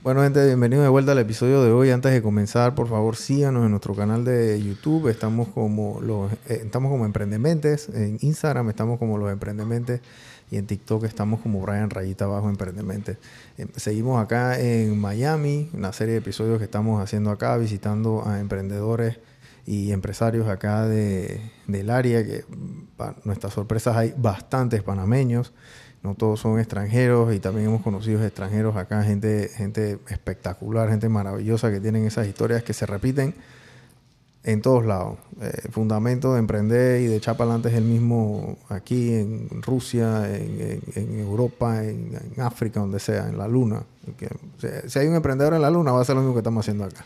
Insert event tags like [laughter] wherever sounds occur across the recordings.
Bueno, gente, bienvenidos de vuelta al episodio de hoy. Antes de comenzar, por favor, síganos en nuestro canal de YouTube. Estamos como los eh, estamos como Emprendementes. En Instagram estamos como los Emprendementes. Y en TikTok estamos como Brian Rayita Abajo Emprendementes. Eh, seguimos acá en Miami, una serie de episodios que estamos haciendo acá, visitando a emprendedores y empresarios acá de, del área, que para nuestras sorpresas hay bastantes panameños no todos son extranjeros y también hemos conocido extranjeros acá, gente, gente espectacular, gente maravillosa que tienen esas historias que se repiten en todos lados. El eh, fundamento de emprender y de echar para adelante es el mismo aquí en Rusia, en, Europa, en, África, donde sea, en la Luna. si hay un emprendedor en la Luna, va a ser lo mismo que estamos haciendo acá.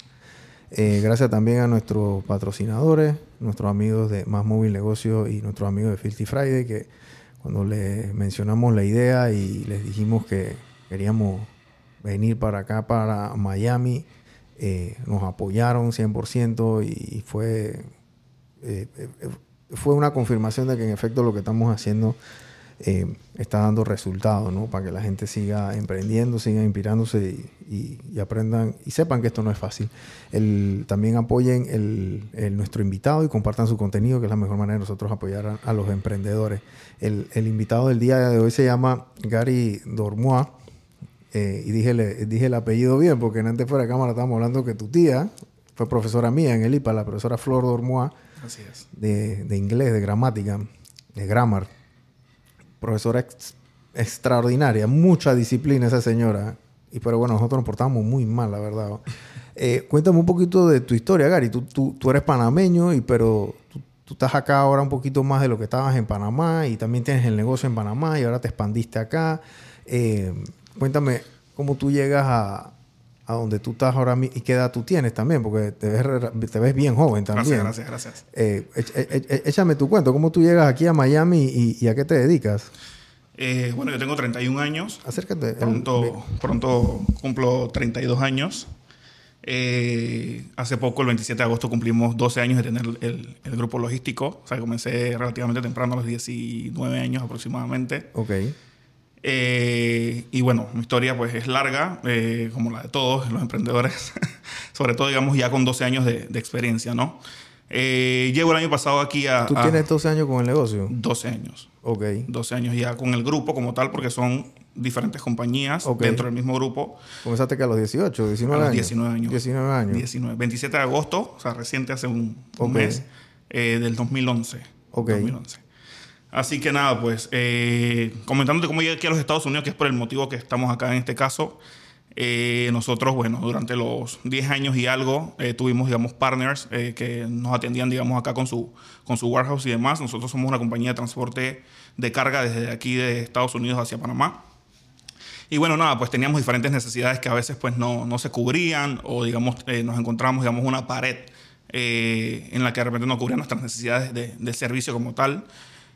Eh, gracias también a nuestros patrocinadores, nuestros amigos de Más Móvil Negocios y nuestros amigos de Filthy Friday, que cuando les mencionamos la idea y les dijimos que queríamos venir para acá, para Miami, eh, nos apoyaron 100% y fue, eh, eh, fue una confirmación de que en efecto lo que estamos haciendo está dando resultados, ¿no? Para que la gente siga emprendiendo, siga inspirándose y, aprendan y sepan que esto no es fácil. El, también apoyen el, nuestro invitado y compartan su contenido, que es la mejor manera de nosotros apoyar a, los emprendedores. El, invitado del día de hoy se llama Gary Dormois. Eh, y dije, dije el apellido bien, porque antes fuera de cámara estábamos hablando que tu tía fue profesora mía en el IPA, la profesora Flor Dormois, De, de inglés, de gramática, de grammar profesora extraordinaria, mucha disciplina esa señora. Y pero bueno, nosotros nos portamos muy mal, la verdad. Eh, cuéntame un poquito de tu historia, Gary. Tú, tú, eres panameño, y pero tú, estás acá ahora un poquito más de lo que estabas en Panamá y también tienes el negocio en Panamá y ahora te expandiste acá. Eh, cuéntame cómo tú llegas a, a donde tú estás ahora mismo y qué edad tú tienes también, porque te ves, te ves bien joven también. Gracias, gracias, gracias. Eh, échame tu cuento, ¿cómo tú llegas aquí a Miami y, a qué te dedicas? Eh, bueno, yo tengo 31 años. Acércate. Pronto, pronto cumplo 32 años. Eh, hace poco, el 27 de agosto, cumplimos 12 años de tener el, el, grupo logístico. O sea, comencé relativamente temprano, a los 19 años aproximadamente. Ok. Eh, y bueno, mi historia pues es larga, eh, como la de todos los emprendedores, [laughs] sobre todo digamos ya con 12 años de, experiencia, ¿no? Eh, llevo el año pasado aquí a... ¿Tú tienes 12 años con el negocio? 12 años. Ok. 12 años ya con el grupo como tal, porque son diferentes compañías dentro del mismo grupo. ¿Comenzaste que a los 18, 19 a los 19 años. 19 años. 19. 27 de agosto, o sea, reciente hace un, mes, del 2011. Ok. 2011. Así que nada, pues eh, comentándote cómo llegué aquí a los Estados Unidos, que es por el motivo que estamos acá en este caso. Eh, nosotros, bueno, durante los 10 años y algo eh, tuvimos, digamos, partners eh, que nos atendían, digamos, acá con su, con su warehouse y demás. Nosotros somos una compañía de transporte de carga desde aquí de Estados Unidos hacia Panamá. Y bueno, nada, pues teníamos diferentes necesidades que a veces pues no, no se cubrían o, digamos, nos encontramos, digamos, una pared en la que de repente no cubrían nuestras necesidades de, de servicio como tal.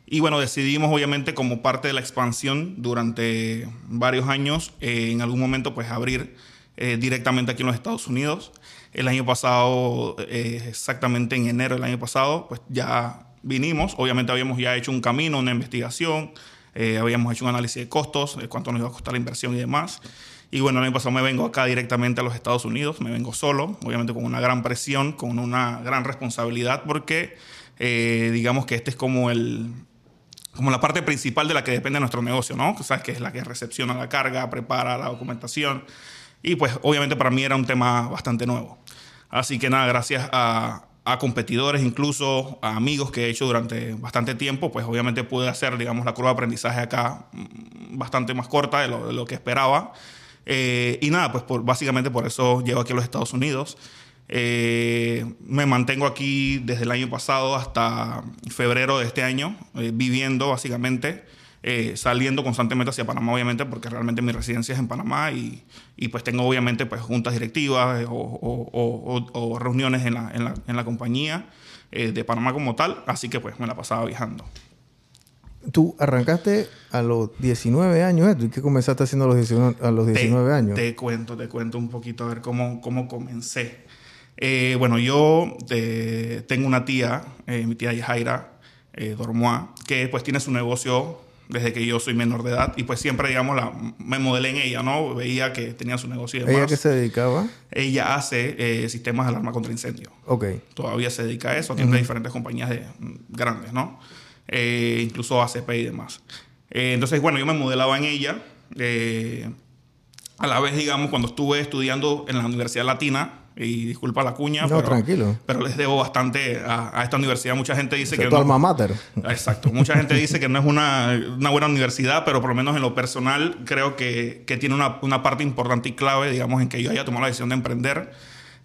Y bueno, decidimos obviamente como parte de la expansión durante varios años, eh, en algún momento pues abrir eh, directamente aquí en los Estados Unidos. El año pasado, eh, exactamente en enero del año pasado, pues ya vinimos. Obviamente habíamos ya hecho un camino, una investigación, habíamos hecho un análisis de costos, de cuánto nos iba a costar la inversión y demás. Y bueno, el año pasado me vengo acá directamente a los Estados Unidos, me vengo solo, obviamente con una gran presión, con una gran responsabilidad, porque digamos que este es como el, como la parte principal de la que depende nuestro negocio, ¿no? sabes que es la que recepciona la carga, prepara la documentación. Y pues obviamente para mí era un tema bastante nuevo. Así que nada, gracias a, competidores, incluso a amigos que he hecho durante bastante tiempo, pues obviamente pude hacer, digamos, la curva de aprendizaje acá mm, bastante más corta de lo, que esperaba. Eh, y nada, pues básicamente por eso llego aquí a los Estados Unidos. Eh, me mantengo aquí desde el año pasado hasta febrero de este año, eh, viviendo básicamente, eh, saliendo constantemente hacia Panamá, obviamente, porque realmente mi residencia es en Panamá y, y pues tengo obviamente pues, juntas directivas o, o, o, reuniones en la, en la, en la compañía de Panamá como tal, así que pues me la pasaba viajando. Tú arrancaste a los 19 años, ¿Y qué comenzaste haciendo a los 19, a los 19 años? Te cuento, te cuento un poquito a ver cómo, cómo comencé. Eh, bueno, yo eh, tengo una tía, eh, mi tía Yajaira Dormoa, que pues tiene su negocio desde que yo soy menor de edad y pues siempre, digamos, la, me modelé en ella, ¿no? Veía que tenía su negocio y demás. ¿Ella qué se dedicaba? Ella hace sistemas de alarma contra incendio. Ok. Todavía se dedica a eso, tiene diferentes compañías de, grandes, ¿no? Incluso ACP y demás. Entonces, bueno, yo me modelaba en ella. a la vez, digamos, cuando estuve estudiando en la Universidad Latina, y disculpa la cuña. No, pero, tranquilo. Pero les debo bastante a, esta universidad. Mucha gente dice que. Tu alma mater. Exacto. Mucha gente [laughs] dice que no es una, una, buena universidad, pero por lo menos en lo personal creo que, que tiene una, una, parte importante y clave, digamos, en que yo haya tomado la decisión de emprender.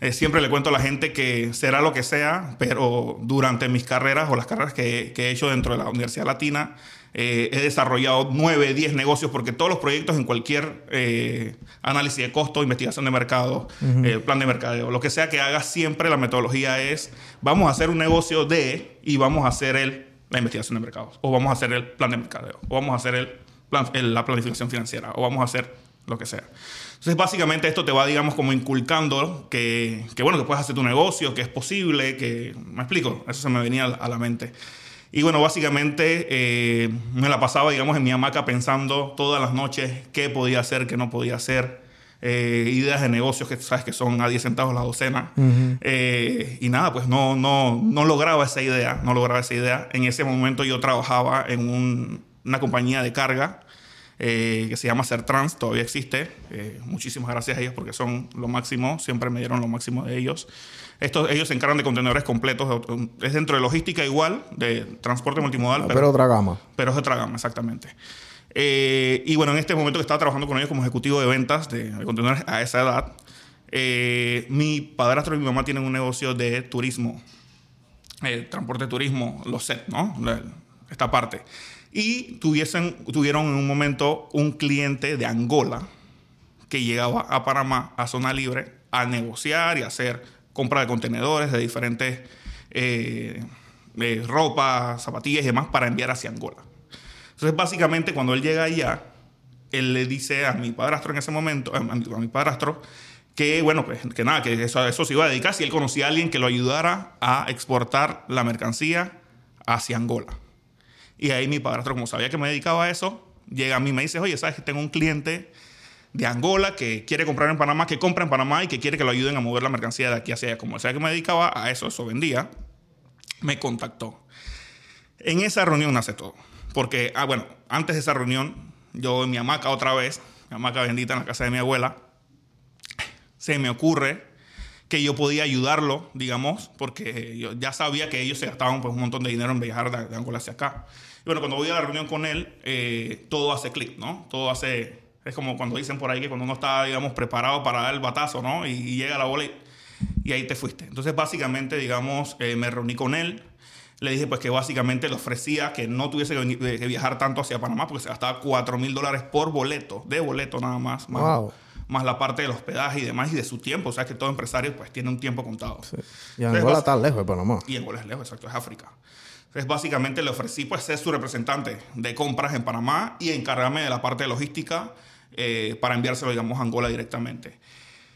Eh, siempre le cuento a la gente que será lo que sea, pero durante mis carreras o las carreras que, que he hecho dentro de la Universidad Latina, eh, he desarrollado 9, 10 negocios porque todos los proyectos en cualquier eh, análisis de costo, investigación de mercado, eh, plan de mercadeo, lo que sea que haga, siempre la metodología es vamos a hacer un negocio de y vamos a hacer el, la investigación de mercados, o vamos a hacer el plan de mercadeo, o vamos a hacer el plan, la planificación financiera, o vamos a hacer lo que sea. Entonces, básicamente esto te va, digamos, como inculcando que, que, bueno, que puedes hacer tu negocio, que es posible, que, me explico, eso se me venía a la mente. Y bueno, básicamente eh, me la pasaba, digamos, en mi hamaca pensando todas las noches qué podía hacer, qué no podía hacer. Eh, ideas de negocios que sabes que son a 10 centavos la docena. Eh, y nada, pues no, no, no lograba esa idea, no lograba esa idea. En ese momento yo trabajaba en una compañía de carga que se llama Trans, todavía existe. muchísimas gracias a ellos porque son lo máximo, siempre me dieron lo máximo de ellos ellos se encargan de contenedores completos. Es dentro de logística igual, de transporte multimodal. Ah, pero, otra gama. Pero es otra gama, exactamente. Eh, y bueno, en este momento que estaba trabajando con ellos como ejecutivo de ventas de, contenedores a esa edad, eh, mi padrastro y mi mamá tienen un negocio de turismo, eh, transporte turismo, los set, ¿no? esta parte. Y tuviesen, tuvieron en un momento un cliente de Angola que llegaba a Panamá, a zona libre, a negociar y hacer compra de contenedores de diferentes eh, ropa, zapatillas y demás para enviar hacia Angola. Entonces, básicamente, cuando él llega allá, él le dice a mi padrastro en ese momento, a mi, padrastro, que bueno, pues que nada, que eso, eso se iba a dedicar si él conocía a alguien que lo ayudara a exportar la mercancía hacia Angola. Y ahí mi padrastro, como sabía que me dedicaba a eso, llega a mí y me dice, oye, ¿sabes que tengo un cliente de Angola que quiere comprar en Panamá, que compra en Panamá y que quiere que lo ayuden a mover la mercancía de aquí hacia allá. Como sea que me dedicaba a eso, eso vendía, me contactó. En esa reunión nace todo. Porque, ah, bueno, antes de esa reunión, yo en mi hamaca otra vez, mi hamaca bendita en la casa de mi abuela, se me ocurre que yo podía ayudarlo, digamos, porque yo ya sabía que ellos se gastaban pues, un montón de dinero en viajar de, Angola hacia acá. Y bueno, cuando voy a la reunión con él, eh, todo hace clic, ¿no? Todo hace es como cuando dicen por ahí que cuando uno está, digamos, preparado para dar el batazo, ¿no? Y, llega la bola y, ahí te fuiste. Entonces, básicamente, digamos, eh, me reuní con él. Le dije, pues, que básicamente le ofrecía que no tuviese que, viajar tanto hacia Panamá porque se gastaba 4 mil dólares por boleto, de boleto nada más. Más, la parte del hospedaje y demás y de su tiempo. O sea, que todo empresario, pues, tiene un tiempo contado. Y Angola está lejos de Panamá. Y Angola es lejos, exacto, es África. Entonces, básicamente le ofrecí pues ser su representante de compras en Panamá y encargarme de la parte de logística eh, para enviárselo, digamos, a Angola directamente.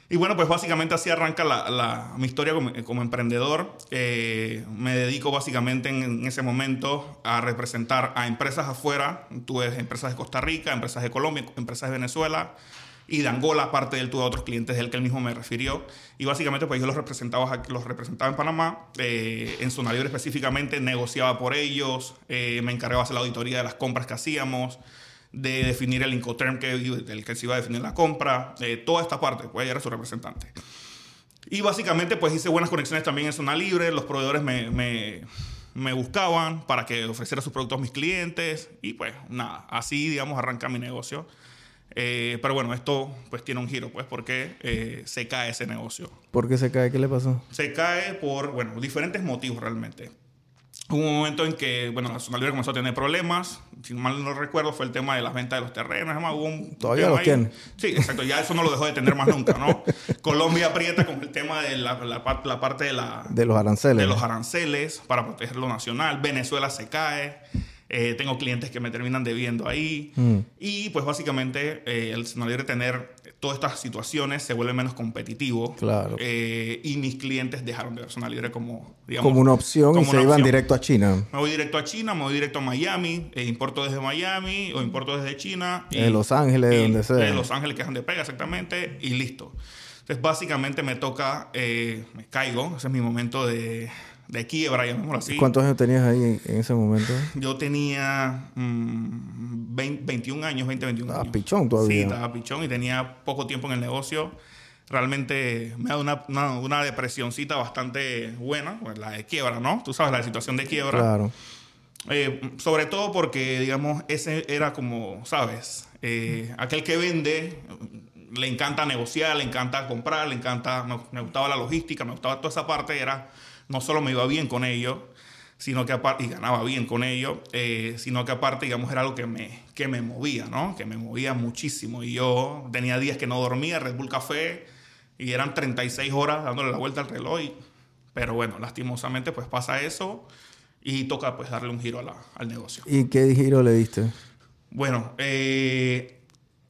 Y bueno, pues básicamente así arranca la, mi historia como, emprendedor. Eh, me dedico básicamente en, ese momento a representar a empresas afuera. Tuve empresas de Costa Rica, empresas de Colombia, empresas de Venezuela y de Angola, aparte de él tuve otros clientes del que él mismo me refirió. Y básicamente pues yo los representaba, los representaba en Panamá, eh, en Zona Libre específicamente, negociaba por ellos, me encargaba de hacer la auditoría de las compras que hacíamos, de definir el Incoterm que, el que se iba a definir la compra, eh, toda esta parte, pues era su representante. Y básicamente pues hice buenas conexiones también en zona libre, los proveedores me, me, me buscaban para que ofreciera sus productos a mis clientes y pues nada, así digamos arranca mi negocio. Eh, pero bueno, esto pues tiene un giro, pues porque eh, se cae ese negocio. ¿Por qué se cae? ¿Qué le pasó? Se cae por, bueno, diferentes motivos realmente. Hubo un momento en que, bueno, la zona libre comenzó a tener problemas. Si mal no recuerdo, fue el tema de las ventas de los terrenos. Además, hubo un Todavía los tiene. Sí, exacto. Ya eso no lo dejó de tener más nunca, ¿no? [laughs] Colombia aprieta con el tema de la, la, parte de la... De los aranceles. De los aranceles para proteger lo nacional. Venezuela se cae. Eh, tengo clientes que me terminan debiendo ahí. Mm. Y pues básicamente eh, el libre tener todas estas situaciones se vuelve menos competitivo. Claro. Eh, y mis clientes dejaron de ver zona libre como, digamos, como una opción como y se una iban opción. directo a China. Me voy directo a China, me voy directo a Miami, e importo desde Miami o importo desde China. De Los Ángeles, y- donde sea. De Los Ángeles, que es donde pega exactamente, y listo. Entonces, básicamente me toca, eh, me caigo, ese es mi momento de, de quiebra, llamémoslo así. ¿Cuántos años tenías ahí en, ese momento? Yo tenía mm, 20 21 años, 20, 21 Estaba años. pichón todavía. Sí, estaba pichón y tenía poco tiempo en el negocio. Realmente me da una, una, una depresioncita bastante buena, pues la de quiebra, ¿no? Tú sabes, la situación de quiebra. Claro. Eh, sobre todo porque, digamos, ese era como, ¿sabes? Eh, aquel que vende, le encanta negociar, le encanta comprar, le encanta, me, me gustaba la logística, me gustaba toda esa parte, era, no solo me iba bien con ello, sino que aparte, y ganaba bien con ello, eh, sino que aparte, digamos, era algo que me, que me movía, ¿no? Que me movía muchísimo. Y yo tenía días que no dormía, Red Bull Café, y eran 36 horas dándole la vuelta al reloj. y- pero bueno, lastimosamente, pues pasa eso y toca pues darle un giro a la- al negocio. ¿Y qué giro le diste? Bueno, eh,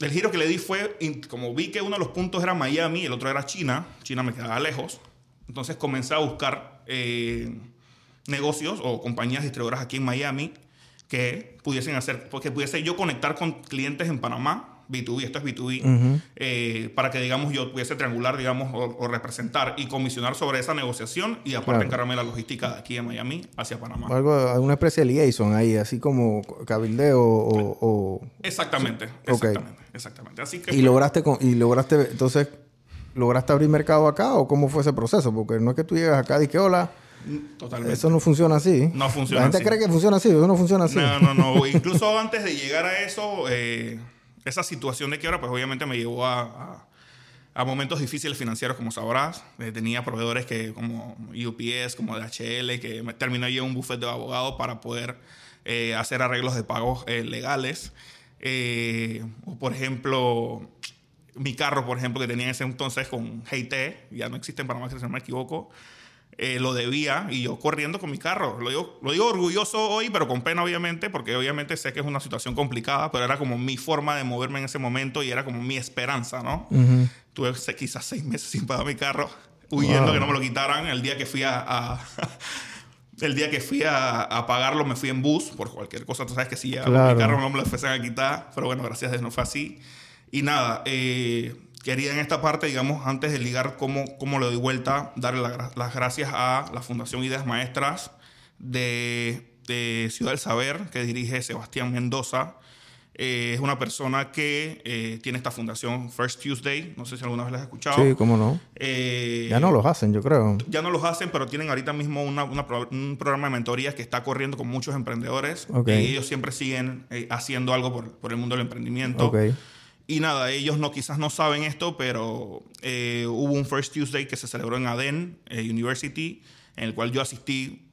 el giro que le di fue, como vi que uno de los puntos era Miami, el otro era China, China me quedaba lejos, entonces comencé a buscar eh, negocios o compañías distribuidoras aquí en Miami que pudiesen hacer, porque pudiese yo conectar con clientes en Panamá, B2B, esto es B2B, eh, para que, digamos, yo pudiese triangular, digamos, o, o representar y comisionar sobre esa negociación y aparte Claro. encargarme de la logística de aquí en Miami hacia Panamá. Algo, alguna especie de liaison ahí, así como cabildeo o... o- Exactamente, exactamente, exactamente. Así que y pues, lograste con- y lograste entonces lograste abrir mercado acá o cómo fue ese proceso porque no es que tú llegas acá y que hola totalmente. eso no funciona así No funciona la gente así. cree que funciona así eso no funciona así No, no, no. [laughs] Incluso antes de llegar a eso, eh, esa situación de quiebra, pues obviamente me llevó a, a- a momentos difíciles financieros, como sabrás. Eh, tenía proveedores que, como UPS, como DHL, que me terminó yo un buffet de abogados para poder eh, hacer arreglos de pagos legales. O por ejemplo, mi carro, por ejemplo, que tenía en ese entonces con GT, ya no existe en Panamá, si no me equivoco, eh, lo debía y yo corriendo con mi carro. Lo digo, lo digo orgulloso hoy, pero con pena, obviamente, porque obviamente sé que es una situación complicada, pero era como mi forma de moverme en ese momento y era como mi esperanza, ¿no? Ujú. Tuve se- quizás seis meses sin pagar mi carro, huyendo Wow. que no me lo quitaran. El día que fui a. a- [laughs] el día que fui a, a pagarlo, me fui en bus por cualquier cosa. Tú sabes que si llegaba Claro. mi carro no me lo fuesen a quitar, pero bueno, gracias a Dios no fue así. Y nada, eh, quería en esta parte, digamos, antes de ligar cómo, cómo le doy vuelta, darle la las gracias a la Fundación Ideas Maestras de, de Ciudad del Saber, que dirige Sebastián Mendoza. Eh, es una persona que eh, tiene esta fundación First Tuesday. No sé si alguna vez la has escuchado. sí cómo no Eh, ya no los hacen yo creo ya no los hacen, pero tienen ahorita mismo una- una pro- un programa de mentorías que está corriendo con muchos emprendedores. Ok. Y ellos siempre siguen haciendo algo por, por el mundo del emprendimiento. Ok. Y nada, ellos no, quizás no saben esto, pero eh, hubo un First Tuesday que se celebró en Aden eh, University, en el cual yo asistí,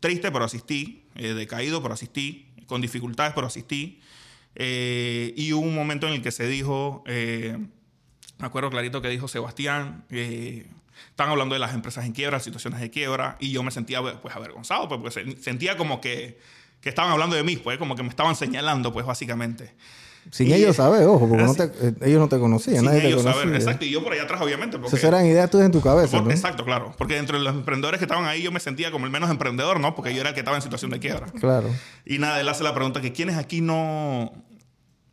triste, pero asistí, eh, decaído, pero asistí, con dificultades, pero asistí. Eh, y hubo un momento en el que se dijo, eh, me acuerdo clarito que dijo Sebastián, eh, estaban hablando de las empresas en quiebra, situaciones de quiebra, y yo me sentía pues avergonzado, pues, porque se- sentía como que, que estaban hablando de mí, pues como que me estaban señalando, pues básicamente. Sin Y- ellos saber ojo porque no te- eh, ellos no te conocían Sin nadie te ellos conocía saber, exacto, y yo por allá atrás obviamente, porque... esas eran ideas tuyas en tu cabeza por- ¿no? Exacto, claro, porque dentro de los emprendedores que estaban ahí yo me sentía como el menos emprendedor, ¿no? Porque yo era el que estaba en situación de quiebra. claro Y nada, él hace la pregunta que quiénes aquí no,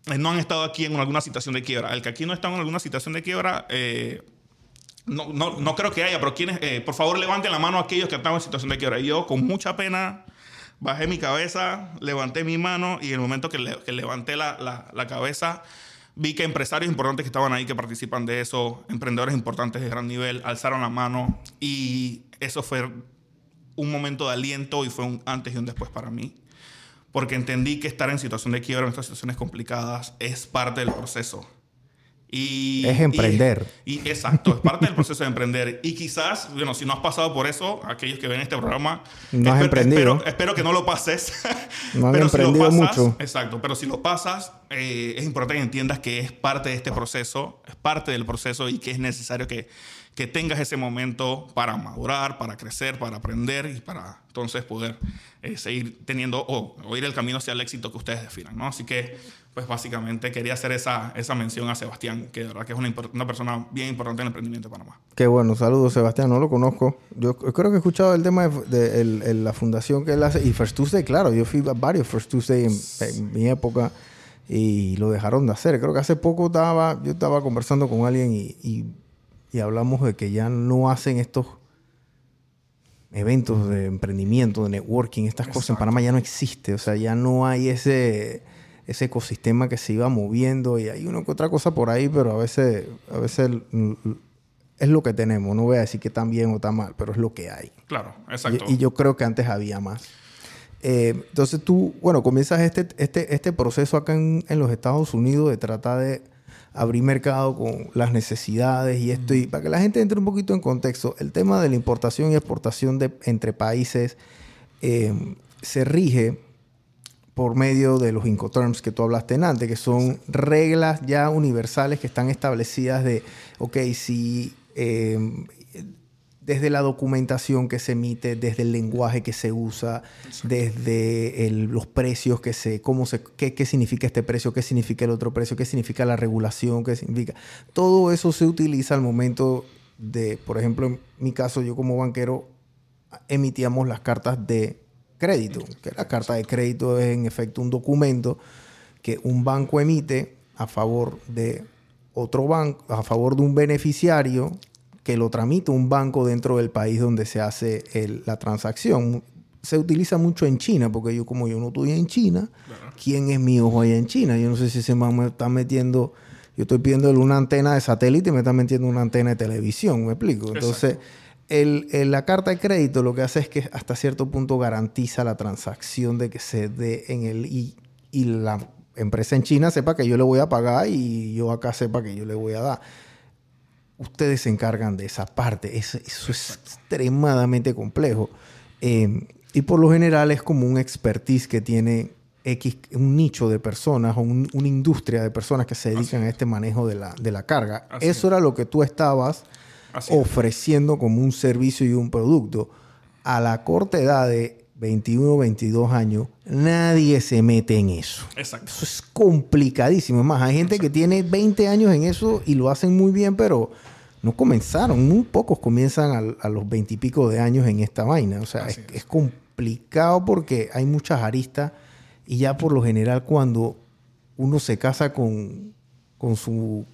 eh, no han estado aquí en alguna situación de quiebra. El que aquí no está en alguna situación de quiebra, eh, no, no, no creo que haya, pero quiénes, eh, por favor levanten la mano a aquellos que están en situación de quiebra. Y yo con mucha pena bajé mi cabeza, levanté mi mano y en el momento que, le- que levanté la cabeza vi que empresarios importantes que estaban ahí, que participan de eso, emprendedores importantes de gran nivel, alzaron la mano y eso fue un momento de aliento y fue un antes y un después para mí. Porque entendí que estar en situación de quiebra, en estas situaciones complicadas, es parte del proceso. Y, Es emprender. Y, y- exacto, es parte del proceso de emprender. Y quizás, bueno, si no has pasado por eso, aquellos que ven este programa, No has esper- emprendido. Espero, espero que no lo pases. No han Pero si lo emprendido pasas- mucho. Exacto, pero si lo pasas, eh, es importante que entiendas que es parte de este proceso, es parte del proceso y que es necesario que, que tengas ese momento para madurar, para crecer, para aprender y para entonces poder eh, seguir teniendo o, ir el camino hacia el éxito que ustedes definan, ¿no? Así que, pues básicamente quería hacer esa, esa mención a Sebastián, que de verdad que es una, una persona bien importante en el emprendimiento de Panamá. Qué bueno, saludos Sebastián, no lo conozco. Yo creo que he escuchado el tema de, la fundación que él hace, y First Tuesday, claro, yo fui a varios First Tuesday en, mi época y lo dejaron de hacer. Creo que hace poco estaba, yo estaba conversando con alguien y, y hablamos de que ya no hacen estos eventos de emprendimiento, de networking, estas cosas en Panamá ya no existe. O sea, ya no hay ese, ese ecosistema que se iba moviendo y hay una que otra cosa por ahí, pero a veces, a veces es lo que tenemos. No voy a decir que está bien o está mal, pero es lo que hay. Claro, exacto. Y, yo creo que antes había más. Eh, entonces tú, bueno, comienzas este, este, este proceso acá en, en los Estados Unidos de tratar de abrir mercado con las necesidades y esto. Y para que la gente entre un poquito en contexto, el tema de la importación y exportación de, entre países eh, se rige por medio de los Incoterms que tú hablaste antes, que son reglas ya universales que están establecidas de, ok, si eh, desde la documentación que se emite, desde el lenguaje que se usa, desde los precios que se, cómo se, qué, significa este precio, qué significa el otro precio, qué significa la regulación, qué significa. Todo eso se utiliza al momento de, por ejemplo, en mi caso, yo como banquero emitíamos las cartas de crédito, que la carta de crédito es en efecto un documento que un banco emite a favor de otro banco, a favor de un beneficiario que lo tramite un banco dentro del país donde se hace la transacción. Se utiliza mucho en China, porque yo como yo no estoy en China, ¿quién es mi ojo allá en China? Yo no sé si se me está metiendo, yo estoy pidiéndole una antena de satélite y me está metiendo una antena de televisión, ¿me explico? Entonces, el, la carta de crédito lo que hace es que hasta cierto punto garantiza la transacción de que se dé en el... Y, y la empresa en China sepa que yo le voy a pagar y yo acá sepa que yo le voy a dar ustedes se encargan de esa parte. eso es extremadamente complejo. Eh, y por lo general es como un expertise que tiene X, un nicho de personas o una industria de personas que se dedican a este manejo de la, de la carga. Eso era lo que tú estabas ofreciendo como un servicio y un producto. A la corta edad de 21, 22 años, nadie se mete en eso. Exacto. Eso es complicadísimo. Es más, hay gente que tiene 20 años en eso y lo hacen muy bien, pero no comenzaron. Muy pocos comienzan a, los 20 y pico de años en esta vaina. O sea, es, complicado porque hay muchas aristas y ya por lo general cuando uno se casa con, con su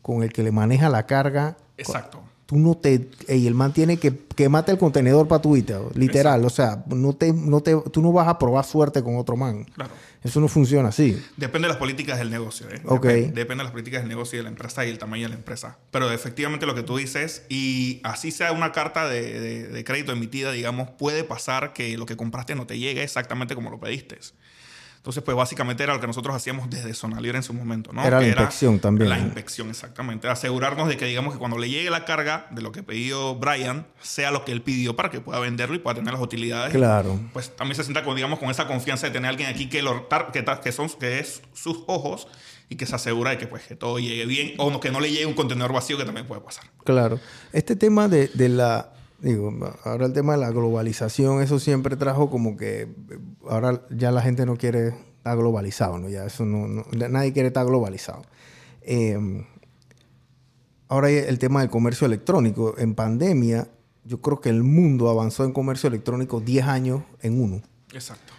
con el que le maneja la carga. Exacto tú no te... Y el man tiene que quemarte el contenedor para tu literal. O sea, no te, no te, tú no vas a probar suerte con otro man. Claro. Eso no funciona así. Depende de las políticas del negocio. ¿eh? Depende, de las políticas del negocio y de la empresa y el tamaño de la empresa. Pero efectivamente lo que tú dices, y así sea una carta de, de crédito emitida, digamos, puede pasar que lo que compraste no te llegue exactamente como lo pediste. Entonces, pues básicamente era lo que nosotros hacíamos desde Sonalier en su momento, ¿no? Era la inspección también. La inspección, exactamente. Asegurarnos de que, digamos, que cuando le llegue la carga de lo que pidió Brian, sea lo que él pidió para que pueda venderlo y pueda tener las utilidades. Claro. Pues también se sienta, con, digamos, con esa confianza de tener a alguien aquí que, lo, que, que, son, que es sus ojos y que se asegura de que, pues, que todo llegue bien o que no le llegue un contenedor vacío que también puede pasar. Claro. Este tema de, de la Digo, ahora el tema de la globalización, eso siempre trajo como que ahora ya la gente no quiere estar globalizado, ¿no? Ya eso no, nadie quiere estar globalizado. Em, ahora el tema del comercio electrónico. En pandemia, yo creo que el mundo avanzó en comercio electrónico 10 años en uno. Exacto.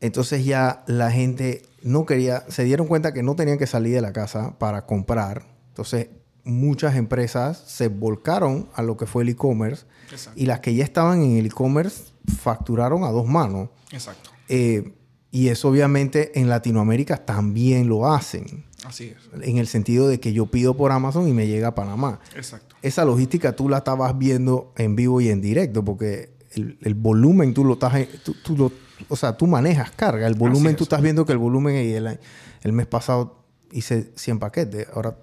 Entonces ya la gente no quería, se dieron cuenta que no tenían que salir de la casa para comprar. Entonces muchas empresas se volcaron a lo que fue el e-commerce y las que ya estaban en el e-commerce facturaron a dos manos. Exacto. Eh, y eso obviamente en Latinoamérica también lo hacen. Así es. En el sentido de que yo pido por Amazon y me llega a Panamá. Exacto. Esa logística tú la estabas viendo en vivo y en directo porque el, volumen tú lo estás... Tú, lo, o sea, tú manejas carga. El volumen, tú estás viendo que el volumen... El, el mes pasado hice 100 paquetes. Ahora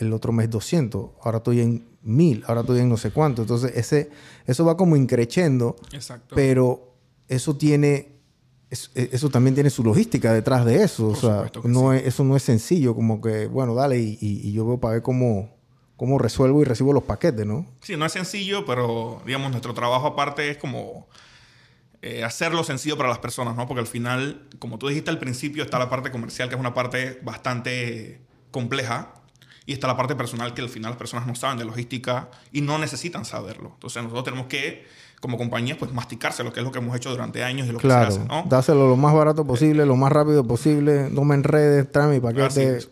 el otro mes 200, ahora estoy en 1000, ahora estoy en no sé cuánto. Entonces, ese, eso va como increciendo. Exacto. Pero eso tiene, e, eso también tiene su logística detrás de eso. o sea, no eso no es sencillo, como que, bueno, dale y, yo veo para ver cómo, cómo resuelvo y recibo los paquetes, ¿no? Sí, no es sencillo, pero digamos, nuestro trabajo aparte es como eh, hacerlo sencillo para las personas, ¿no? Porque al final, como tú dijiste al principio, está la parte comercial, que es una parte bastante compleja, y está la parte personal, que al final las personas no saben de logística y no necesitan saberlo. Entonces nosotros tenemos que, como compañía, pues masticarse lo que es lo que hemos hecho durante años y lo claro, que se hace, ¿no? Dáselo lo más barato posible, lo más rápido posible, no me enredes, tráeme mi paquete. Así es.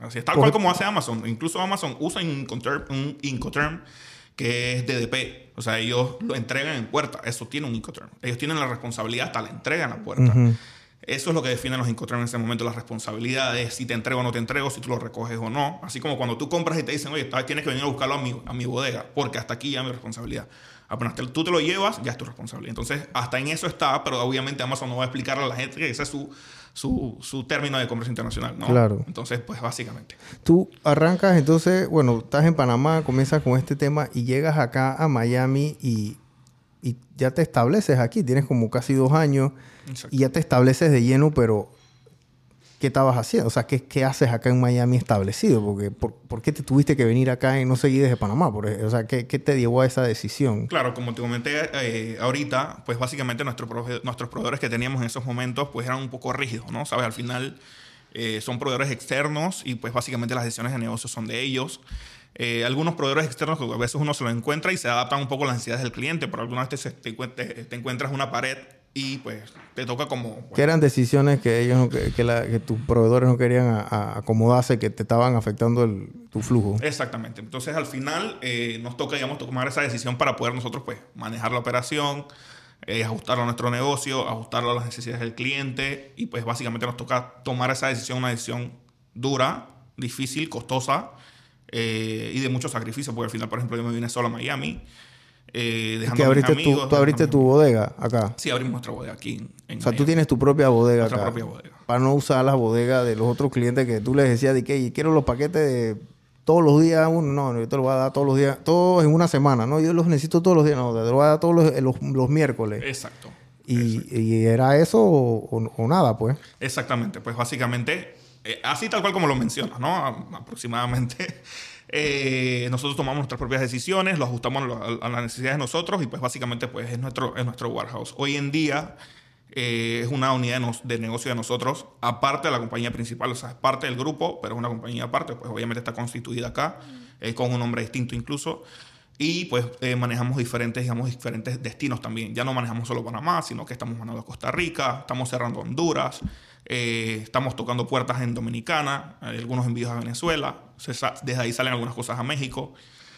Así es. Tal cual como hace Amazon. Incluso Amazon usa Incoterm, un Incoterm que es DDP. O sea, ellos lo entregan en puerta. Eso tiene un Incoterm. Ellos tienen la responsabilidad hasta la entrega en la puerta. Eso es lo que definen los Incoterm en ese momento, las responsabilidades, si te entrego o no te entrego, si tú lo recoges o no. Así como cuando tú compras y te dicen, oye, tienes que venir a buscarlo a mi, a mi bodega, porque hasta aquí ya mi responsabilidad. Apenas tú te lo llevas, ya es tu responsabilidad. Entonces, hasta en eso está, pero obviamente Amazon no va a explicarle a la gente que ese es su, su, su término de comercio internacional, ¿no? Claro. Entonces, pues básicamente. Tú arrancas, entonces, bueno, estás en Panamá, comienzas con este tema y llegas acá a Miami y, y ya te estableces aquí. Tienes como casi dos años Exacto. y ya te estableces de lleno, pero ¿qué estabas haciendo? O sea, ¿qué, qué haces acá en Miami establecido? Porque, ¿por, por qué te tuviste que venir acá y no seguir desde Panamá? Por o sea, ¿qué, ¿qué te llevó a esa decisión? Claro, como te comenté eh, ahorita, pues básicamente nuestro nuestros proveedores que teníamos en esos momentos pues eran un poco rígidos, ¿no? Sabes, al final eh, son proveedores externos y pues básicamente las decisiones de negocio son de ellos. Eh, algunos proveedores externos que a veces uno se lo encuentra y se adaptan un poco a las necesidades del cliente, pero algunas veces te, te- te encuentras una pared y pues te toca como... bueno, ¿Qué eran decisiones que ellos que, que la- que tus proveedores no querían a- a acomodarse, que te estaban afectando el, tu flujo? Exactamente. Entonces, al final, eh, nos toca, digamos, tomar esa decisión para poder nosotros, pues, manejar la operación, eh, ajustarlo a nuestro negocio, ajustarlo a las necesidades del cliente. Y, pues, básicamente nos toca tomar esa decisión, una decisión dura, difícil, costosa eh, y de mucho sacrificio. Porque al final, por ejemplo, yo me vine solo a Miami, eh, dejando que a mis abriste, amigos, tu, tú abriste tu bodega acá. Sí, abrimos nuestra bodega aquí en, O sea, tú tienes tu propia bodega Nuestra acá. propia bodega. Para no usar las bodegas de los otros clientes que tú les decías de que quiero los paquetes de todos los días. Uno, no, no, yo te los voy a dar todos los días. Todos en una semana. No, yo los necesito todos los días. No, te los voy a dar todos los, los, los miércoles. Exacto. Y, y era eso o, o- o nada, pues. Exactamente, pues básicamente, eh, así tal cual como lo mencionas, ¿no? A- aproximadamente. [laughs] eh, nosotros tomamos nuestras propias decisiones, lo ajustamos a, las necesidades de nosotros y pues básicamente pues es nuestro, es nuestro warehouse. Hoy en día eh, es una unidad de, nos- de negocio de nosotros, aparte de la compañía principal, o sea, es parte del grupo, pero es una compañía aparte, pues obviamente está constituida acá, eh, con un nombre distinto incluso. Y pues manejamos diferentes, digamos, diferentes destinos también. Ya no manejamos solo Panamá, sino que estamos manejando Costa Rica, estamos cerrando Honduras, eh, estamos tocando puertas en Dominicana, hay algunos envíos a Venezuela, desde ahí salen algunas cosas a México.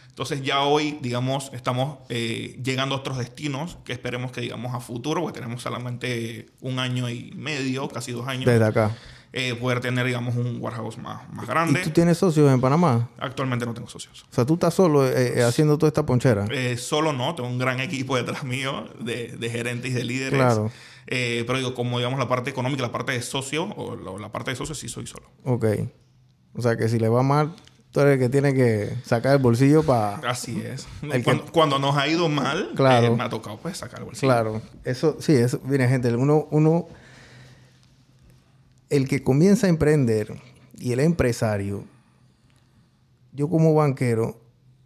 Entonces ya hoy, digamos, estamos eh, llegando a otros destinos que esperemos que, digamos, a futuro, porque tenemos solamente un año y medio, casi dos años, Desde acá. eh, poder tener, digamos, un warehouse más, más ¿Y grande. tú tienes socios en Panamá? Actualmente no tengo socios. O sea, tú estás solo eh, eh, haciendo toda esta ponchera. Eh, solo no, tengo un gran equipo detrás mío de, de gerentes y de líderes. Claro. Eh, pero digo, como digamos la parte económica, la parte de socio, o la parte de socio, sí soy solo. Ok. O sea, que si le va mal, tú eres el que tiene que sacar el bolsillo para... Así es. Cuando, que- cuando nos ha ido mal, Claro. eh, me ha tocado pues sacar el bolsillo. Claro, eso, sí, eso, miren gente, uno, uno, el que comienza a emprender y el empresario, yo como banquero,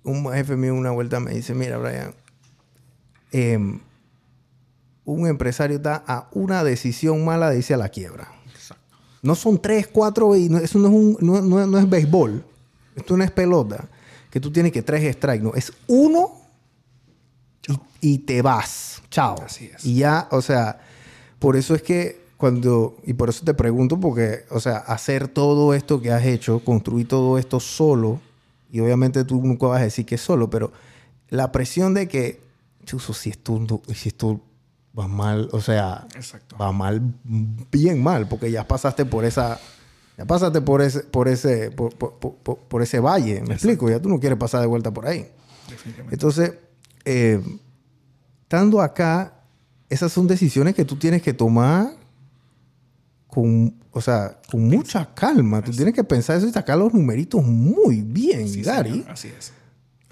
un jefe mío una vuelta me dice, mira Brian, em, un empresario está a una decisión mala de irse a la quiebra. Exacto. No son tres, cuatro, y no- eso no es, un, no, no- no es béisbol. Esto no es pelota. Que tú tienes que tres strikes. No, es uno y, y te vas. Chao. Así es. Y ya, o sea, por eso es que cuando, y por eso te pregunto, porque, o sea, hacer todo esto que has hecho, construir todo esto solo, y obviamente tú nunca vas a decir que es solo, pero la presión de que, chuso, si esto, si esto va mal, o sea, Exacto. va mal, bien mal, porque ya pasaste por esa, ya pasaste por ese, por ese, por, por- por- por- ese valle, me explico, ya tú no quieres pasar de vuelta por ahí. Entonces, eh, estando acá, esas son decisiones que tú tienes que tomar con, o sea, con mucha calma. Tú tienes que pensar eso y sacar los numeritos muy bien, Sí, Gary. señor, Así es.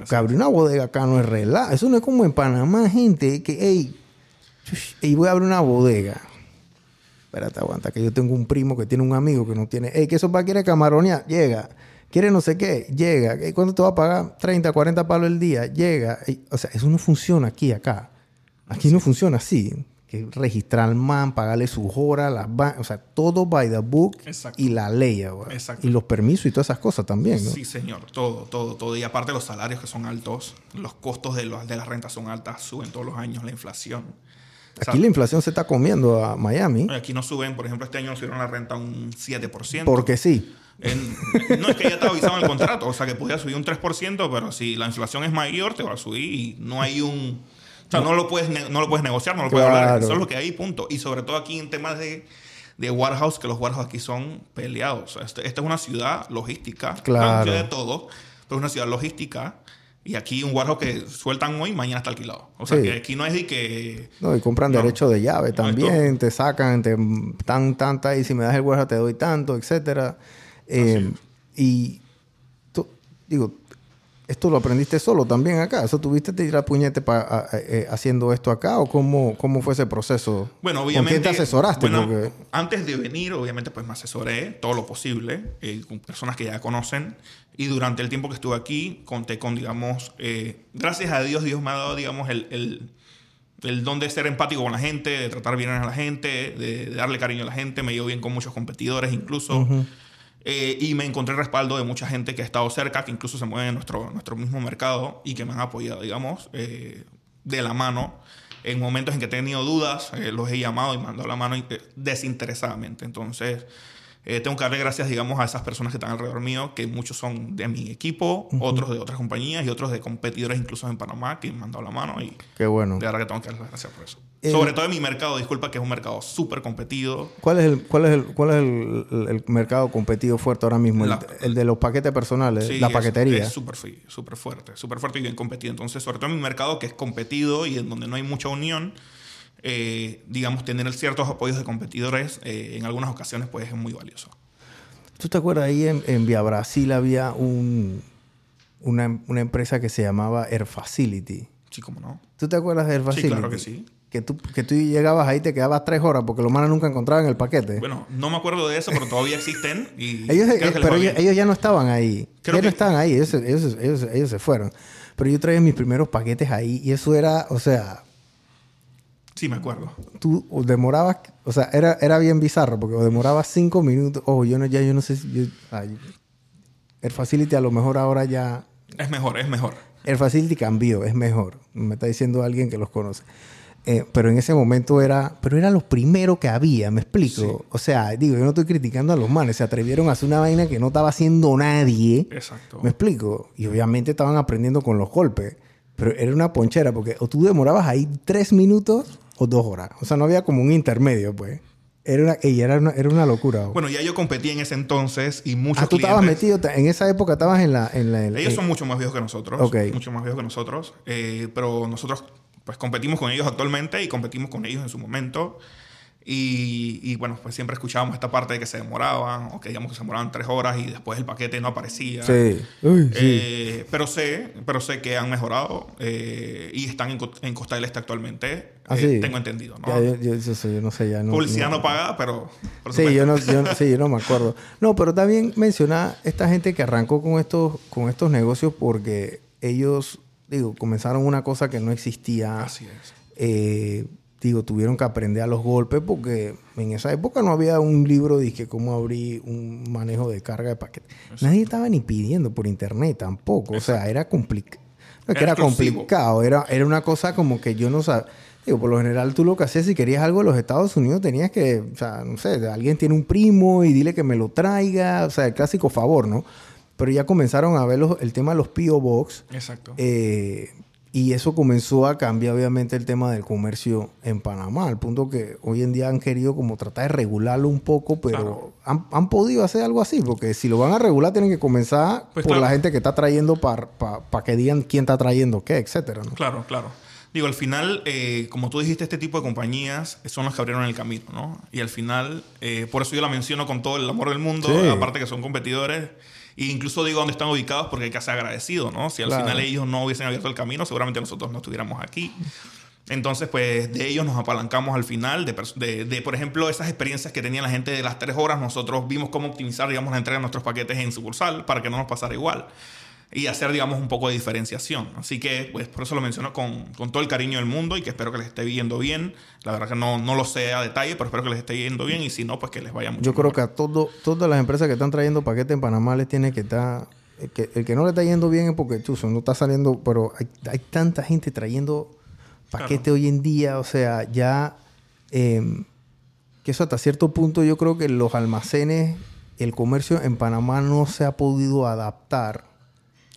Que abrir una bodega acá no es relajo. Eso no es como en Panamá, gente, que, hey, ey, voy a abrir una bodega. Espérate, aguanta, que yo tengo un primo que tiene un amigo que no tiene. Ey, que eso para quiere camaronear, llega. Quiere no sé qué, llega. Ey, ¿Cuánto te va a pagar? 30, 40 palos el día, llega. Ey, o sea, eso no funciona aquí, acá. Aquí no funciona así. que registrar al man, pagarle sus horas, las o sea, todo by the book Exacto. y la ley. Exacto. Y los permisos y todas esas cosas también, ¿no? Sí, señor, todo, todo, todo. Y aparte los salarios que son altos, los costos de, los, de las rentas son altas, suben todos los años, la inflación. O sea, Aquí la inflación se está comiendo a Miami aquí no suben, por ejemplo, este año nos subieron la renta un 7%. porque sí. En- no es que ya te avisado en el contrato, o sea que podía subir un 3%, pero si la inflación es mayor, te va a subir y no hay un. O sea, no, lo, puedes no lo puedes negociar, no lo puedes hablar. Claro. Eso es lo que hay, punto. Y sobre todo aquí en temas de, de warehouse, que los warehouse aquí son peleados. O sea, este- esta es una ciudad logística. Claro. De todo, pero es una ciudad logística. Y aquí un warehouse que sueltan hoy, mañana está alquilado. O sea, Sí. que aquí no es de que. No, y compran No. derecho de llave también, te sacan, te tan, tanta, y si me das el hueso te doy tanto, etcétera. Eh, y tú- digo, esto lo aprendiste solo también acá. ¿Eso tuviste que tirar puñete pa- a- a- eh, haciendo esto acá o cómo, cómo fue ese proceso? Bueno, ¿Con obviamente. quién te asesoraste? bueno, Porque- Antes de venir, obviamente, pues me asesoré todo lo posible eh, con personas que ya conocen. Y durante el tiempo que estuve aquí, conté con, digamos, eh, gracias a Dios, Dios me ha dado, digamos, el, el, el don de ser empático con la gente, de tratar bien a la gente, de, de darle cariño a la gente. Me llevo bien con muchos competidores, incluso. Eh, y me encontré respaldo de mucha gente que ha estado cerca, que incluso se mueve en nuestro, nuestro mismo mercado y que me han apoyado, digamos, eh, de la mano. En momentos en que he tenido dudas, eh, los he llamado y me han dado la mano eh, desinteresadamente. Entonces, eh, tengo que darle gracias, digamos, a esas personas que están alrededor mío, que muchos son de mi equipo, otros de otras compañías y otros de competidores incluso en Panamá, que me han dado la mano y Qué bueno. de verdad que tengo que darles gracias por eso. Eh, Sobre todo en mi mercado, disculpa, que es un mercado súper competido. ¿Cuál es el, cuál es el, cuál es el, el- mercado competitivo fuerte ahora mismo? El, La- el de los paquetes personales, Sí, la paquetería. Es súper súper fuerte, súper fuerte y bien competido. Entonces, sobre todo en mi mercado que es competido y en donde no hay mucha unión, eh, digamos, tener ciertos apoyos de competidores eh, en algunas ocasiones pues es muy valioso. ¿Tú te acuerdas ahí en, en Via Brasil había un, una, una empresa que se llamaba Air Facility? Sí, cómo no. ¿Tú te acuerdas de Air Sí, Facility? claro que sí. Que tú, que tú llegabas ahí te quedabas tres horas porque los manos nunca encontraban el paquete. Bueno, no me acuerdo de eso, pero todavía existen y [laughs] ellos, eh, pero ellos, ellos ya no estaban ahí. Creo ya que- no estaban ahí. Ellos, ellos, ellos, ellos se fueron. Pero yo traía mis primeros paquetes ahí y eso era, o sea, Sí, me acuerdo. tú demorabas, o sea, era, era bien bizarro porque demorabas cinco minutos. Ojo, yo no, ya yo no sé si. Yo, ay, el Facility a lo mejor ahora ya. Es mejor, es mejor. El Facility cambió, es mejor. Me está diciendo alguien que los conoce. Eh, pero en ese momento era, pero era lo primero que había, me explico. O sea, digo, yo no estoy criticando a los manes, se atrevieron a hacer una vaina que no estaba haciendo nadie. Exacto. Me explico. Y obviamente estaban aprendiendo con los golpes. Pero era una ponchera porque o tú demorabas ahí tres minutos o dos horas. O sea, no había como un intermedio, pues. Era una, ey, era una, era una locura. Bueno, ya yo competí en ese entonces y muchos ah, tú estabas clientes- metido, ta- en esa época estabas en la... En la en- Ellos en- son mucho más viejos que nosotros. Mucho más viejos que nosotros. eh, pero nosotros pues competimos con ellos actualmente y competimos con ellos en su momento. Y, y, bueno, pues siempre escuchábamos esta parte de que se demoraban o que digamos que se demoraban tres horas y después el paquete no aparecía. Sí. Uy, sí. Eh, pero sé, pero sé que han mejorado eh, y están en, en Costa del Este actualmente. Ah, Eh, sí. tengo entendido, ¿no? Ya, yo, yo- yo sé, yo no sé, ya no... Publicidad no- no, pagada, pero... Sí, yo no, [laughs] sí, yo no me acuerdo. No, pero también mencionar esta gente que arrancó con estos, con estos negocios porque ellos, digo, comenzaron una cosa que no existía. Así es. Digo, tuvieron que aprender a los golpes porque en esa época no había un libro de que cómo abrir un manejo de carga de paquetes. Nadie estaba ni pidiendo por internet tampoco. O sea, era complicado. No Era complicado, era, era una cosa como que yo no sabía. Digo, por lo general tú lo que hacías si querías algo de los Estados Unidos tenías que, o sea, no sé, alguien tiene un primo y dile que me lo traiga, o sea, el clásico favor, ¿no? Pero ya comenzaron a ver los- el tema de los P.O. Box Exacto. eh, y eso comenzó a cambiar obviamente el tema del comercio en Panamá, al punto que hoy en día han querido como tratar de regularlo un poco, pero Claro. han, han podido hacer algo así, porque si lo van a regular tienen que comenzar Pues por claro. la gente que está trayendo para que digan quién está trayendo qué, etcétera, ¿no? Claro, claro. Digo, al final, eh, como tú dijiste, este tipo de compañías son las que abrieron el camino, ¿no? Y al final, eh, por eso yo la menciono con todo el amor del mundo, Sí. aparte que son competidores. E incluso digo dónde están ubicados porque hay que ser agradecido, ¿no? Si al Claro. final ellos no hubiesen abierto el camino, seguramente nosotros no estuviéramos aquí. Entonces, pues de ellos nos apalancamos al final, de, pers- de, de, por ejemplo, esas experiencias que tenía la gente de las tres horas, nosotros vimos cómo optimizar, digamos, la entrega de nuestros paquetes en sucursal para que no nos pasara igual. Y hacer, digamos, un poco de diferenciación. Así que, pues, por eso lo menciono con, con, todo el cariño del mundo y que espero que les esté viendo bien. La verdad que no, no lo sé a detalle, pero espero que les esté yendo bien y si no, pues que les vaya mucho Yo creo que a todo, todas las empresas que están trayendo paquetes en Panamá les tiene que estar... El que, el que no le está yendo bien es porque, chuzo, no está saliendo... Pero hay, hay tanta gente trayendo paquete hoy en día, o sea, ya... Eh, que eso hasta cierto punto yo creo que los almacenes, el comercio en Panamá no se ha podido adaptar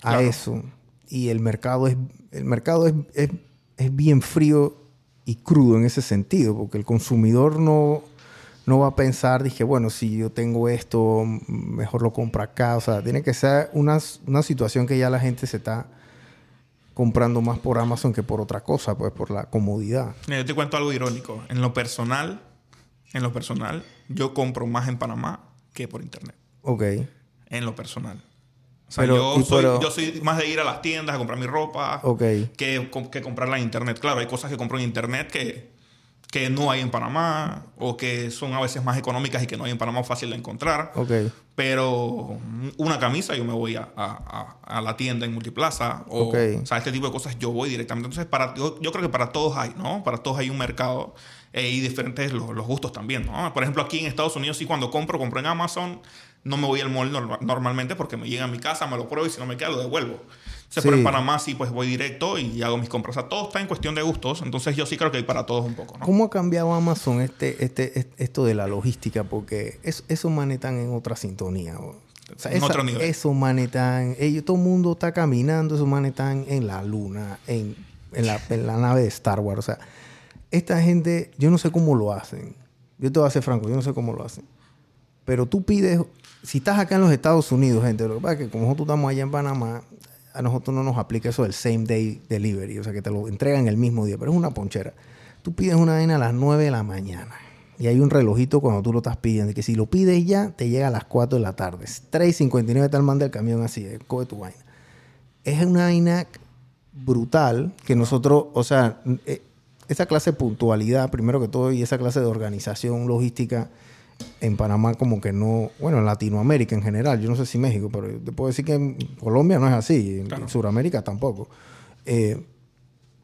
a eso. Y el mercado es, el mercado es, es, es, bien frío y crudo en ese sentido, porque el consumidor no, no va a pensar, dije, bueno, si yo tengo esto, mejor lo compro acá. O sea, tiene que ser una, una situación que ya la gente se está comprando más por Amazon que por otra cosa, pues por la comodidad. Yo te cuento algo irónico. En lo personal, en lo personal, yo compro más en Panamá que por internet. Ok. En lo personal. Sea, pero, yo, soy, pero... yo, soy, más de ir a las tiendas a comprar mi ropa okay. que, que, comprarla en internet. Claro, hay cosas que compro en internet que, que no hay en Panamá o que son a veces más económicas y que no hay en Panamá fácil de encontrar. Okay. Pero una camisa yo me voy a, a, a la tienda en Multiplaza o, okay. o sea, este tipo de cosas yo voy directamente. Entonces, para, yo, yo creo que para todos hay, ¿no? Para todos hay un mercado eh, y diferentes los, los, gustos también, ¿no? Por ejemplo, aquí en Estados Unidos sí cuando compro, compro en Amazon, no me voy al mall normal, normalmente porque me llega a mi casa, me lo pruebo y si no me queda lo devuelvo. O sea, sí. Pero en Panamá sí, pues voy directo y hago mis compras. O sea, todo está en cuestión de gustos. Entonces yo sí creo que hay para todos un poco, ¿no? ¿Cómo ha cambiado Amazon este, este, este esto de la logística? Porque es, esos manes están en otra sintonía. O sea, en esa, otro nivel. Esos manes están... Ellos, todo el mundo está caminando. Esos manes están en la luna, en, en, la, en la nave de Star Wars. O sea, esta gente, yo no sé cómo lo hacen. Yo te voy a ser franco, yo no sé cómo lo hacen. Pero tú pides, si estás acá en los Estados Unidos, gente, lo que pasa es que como nosotros estamos allá en Panamá, a nosotros no nos aplica eso del same day delivery, o sea, que te lo entregan el mismo día, pero es una ponchera. Tú pides una vaina a las 9 de la mañana y hay un relojito cuando tú lo estás pidiendo, que si lo pides ya, te llega a las 4 de la tarde. 3.59 tal manda el camión así, coge tu vaina. Es una vaina brutal que nosotros, o sea, eh, esa clase de puntualidad, primero que todo, y esa clase de organización logística en Panamá como que no, bueno, en Latinoamérica en general, yo no sé si México, pero te puedo decir que en Colombia no es así, en, claro. en Sudamérica tampoco. Eh,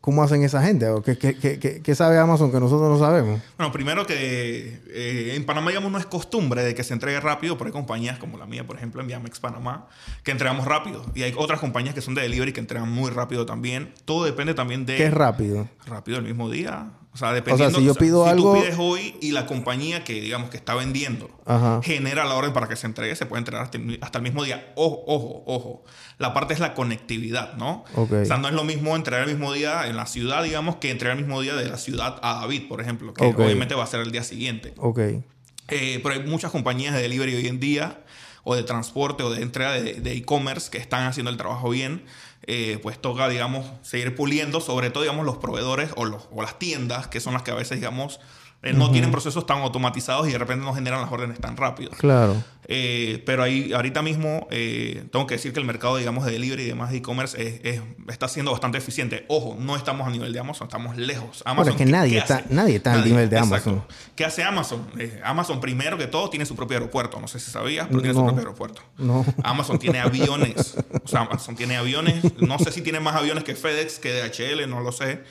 ¿Cómo hacen esa gente? ¿Qué, qué, qué, ¿Qué, sabe Amazon que nosotros no sabemos? Bueno, primero que eh, en Panamá, digamos, no es costumbre de que se entregue rápido, pero hay compañías como la mía, por ejemplo, en Viamex Panamá, que entregamos rápido. Y hay otras compañías que son de delivery que entregan muy rápido también. Todo depende también de... ¿Qué es rápido? Rápido el mismo día. O sea, dependiendo... O sea, si yo pido o sea, algo... Si tú pides hoy y la compañía que, digamos, que está vendiendo Ajá. genera la orden para que se entregue, se puede entregar hasta el mismo día. Ojo, ojo, ojo. La parte es la conectividad, ¿no? Okay. O sea, no es lo mismo entregar el mismo día en la ciudad, digamos, que entregar el mismo día de la ciudad a David, por ejemplo, que okay. obviamente va a ser el día siguiente. Ok. Eh, pero hay muchas compañías de delivery hoy en día, o de transporte, o de entrega de e-commerce, que están haciendo el trabajo bien. Eh, pues toca, digamos, seguir puliendo, sobre todo, digamos, los proveedores o, los, o las tiendas, que son las que a veces, digamos, eh, no uh -huh. tienen procesos tan automatizados y de repente no generan las órdenes tan rápido. Claro. Eh, pero ahí, ahorita mismo, eh, tengo que decir que el mercado, digamos, de delivery y demás de e-commerce es, es, está siendo bastante eficiente. Ojo, no estamos a nivel de Amazon, estamos lejos. bueno, Amazon, es que ¿qué, nadie, qué está, nadie está al nivel de Exacto. Amazon. ¿Qué hace Amazon? Eh, Amazon, primero que todo, tiene su propio aeropuerto. No sé si sabías, pero tiene su propio aeropuerto. No. Amazon tiene [laughs] aviones. O sea, Amazon tiene aviones. No sé si tiene más aviones que FedEx, que DHL, no lo sé.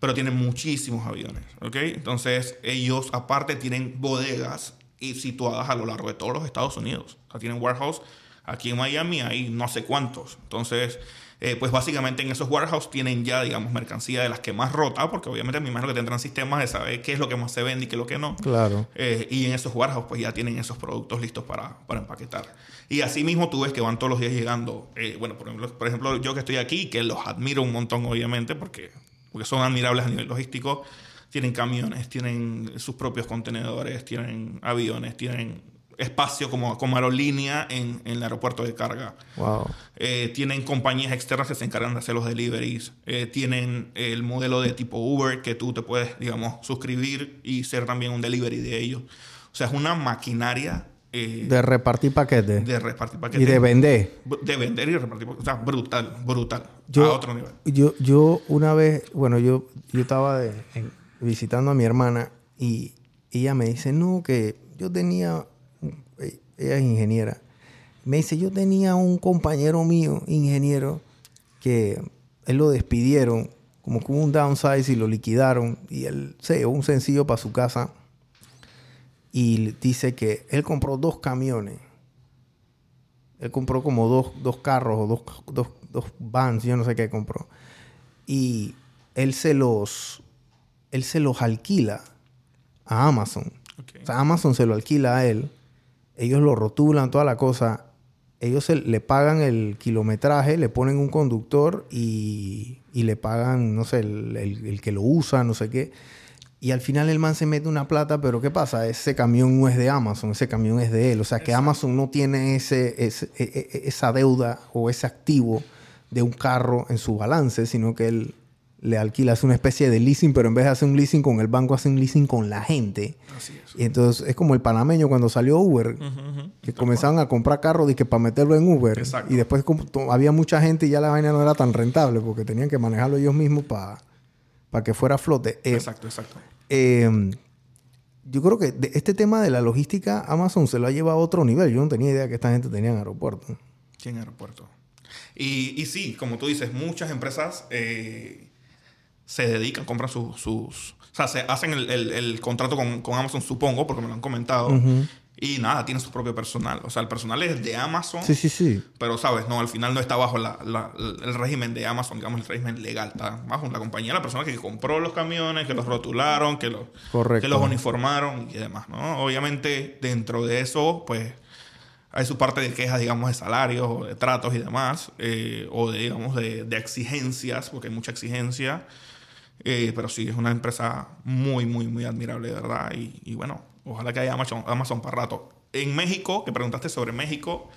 Pero tienen muchísimos aviones. ¿Ok? Entonces, ellos aparte tienen bodegas y situadas a lo largo de todos los Estados Unidos. O sea, tienen warehouse. Aquí en Miami hay no sé cuántos. Entonces, eh, pues básicamente en esos warehouse tienen ya, digamos, mercancía de las que más rota, porque obviamente me imagino que tendrán sistemas de saber qué es lo que más se vende y qué es lo que no. Claro. Eh, y en esos warehouse pues ya tienen esos productos listos para, para empaquetar. Y así mismo tú ves que van todos los días llegando, eh, bueno, por ejemplo, por ejemplo, yo que estoy aquí, que los admiro un montón obviamente, porque, porque son admirables a nivel logístico, tienen camiones, tienen sus propios contenedores, tienen aviones, tienen espacio como, como aerolínea en, en, el aeropuerto de carga. Wow. Eh, tienen compañías externas que se encargan de hacer los deliveries. Eh, tienen el modelo de tipo Uber que tú te puedes, digamos, suscribir y ser también un delivery de ellos. O sea, es una maquinaria. Eh, de repartir paquetes. De repartir paquetes. Y de vender. De vender y repartir paquetes. O sea, brutal, brutal. Yo, a otro nivel. Yo, yo una vez, bueno, yo, yo estaba de, en, visitando a mi hermana y ella me dice, no, que yo tenía ella es ingeniera, Me dice, yo tenía un compañero mío, ingeniero, que él lo despidieron, como que hubo un downsize y lo liquidaron, y él se llevó un sencillo para su casa. Y dice que él compró dos camiones. Él compró como dos, dos carros o dos, dos, dos vans, yo no sé qué compró. Y él se los, él se los alquila a Amazon. O sea, Amazon se lo alquila a él. Ellos lo rotulan, toda la cosa. Ellos se- le pagan el kilometraje, le ponen un conductor y, y le pagan, no sé, el, el- el que lo usa, no sé qué. Y al final el man se mete una plata, pero ¿qué pasa? Ese camión no es de Amazon, ese camión es de él. O sea, que Amazon no tiene ese, ese- e- e- esa deuda o ese activo de un carro en su balance, sino que él le alquila, hace una especie de leasing, pero en vez de hacer un leasing con el banco, hace un leasing con la gente. Así es. Y entonces es como el panameño cuando salió Uber, que comenzaban a comprar carros dizque para meterlo en Uber. Exacto. Y después como había mucha gente y ya la vaina no era tan rentable porque tenían que manejarlo ellos mismos para que fuera a flote. Eh, Exacto, exacto. eh, yo creo que de este tema de la logística, Amazon se lo ha llevado a otro nivel. Yo no tenía idea que esta gente tenía en aeropuerto. Sí, en aeropuerto. Y, y sí, como tú dices, muchas empresas eh, se dedican, compran sus... sus o sea, se hacen el, el- el contrato con, con Amazon, supongo, porque me lo han comentado. Ujú. Y nada, tienen su propio personal. O sea, el personal es de Amazon. Sí, sí, sí. Pero, ¿sabes? No, al final no está bajo la- la- el régimen de Amazon, digamos, el régimen legal. Está bajo la compañía, la persona que compró los camiones, que los rotularon, que los, Correcto. que los uniformaron y demás, ¿no? Obviamente, dentro de eso, pues, hay su parte de quejas, digamos, de salarios o de tratos y demás, eh, o de, digamos, de, de exigencias, porque hay mucha exigencia. Eh, pero sí, es una empresa muy, muy, muy admirable, de verdad. Y, y bueno, ojalá que haya Amazon, Amazon para rato. En México, que preguntaste sobre México,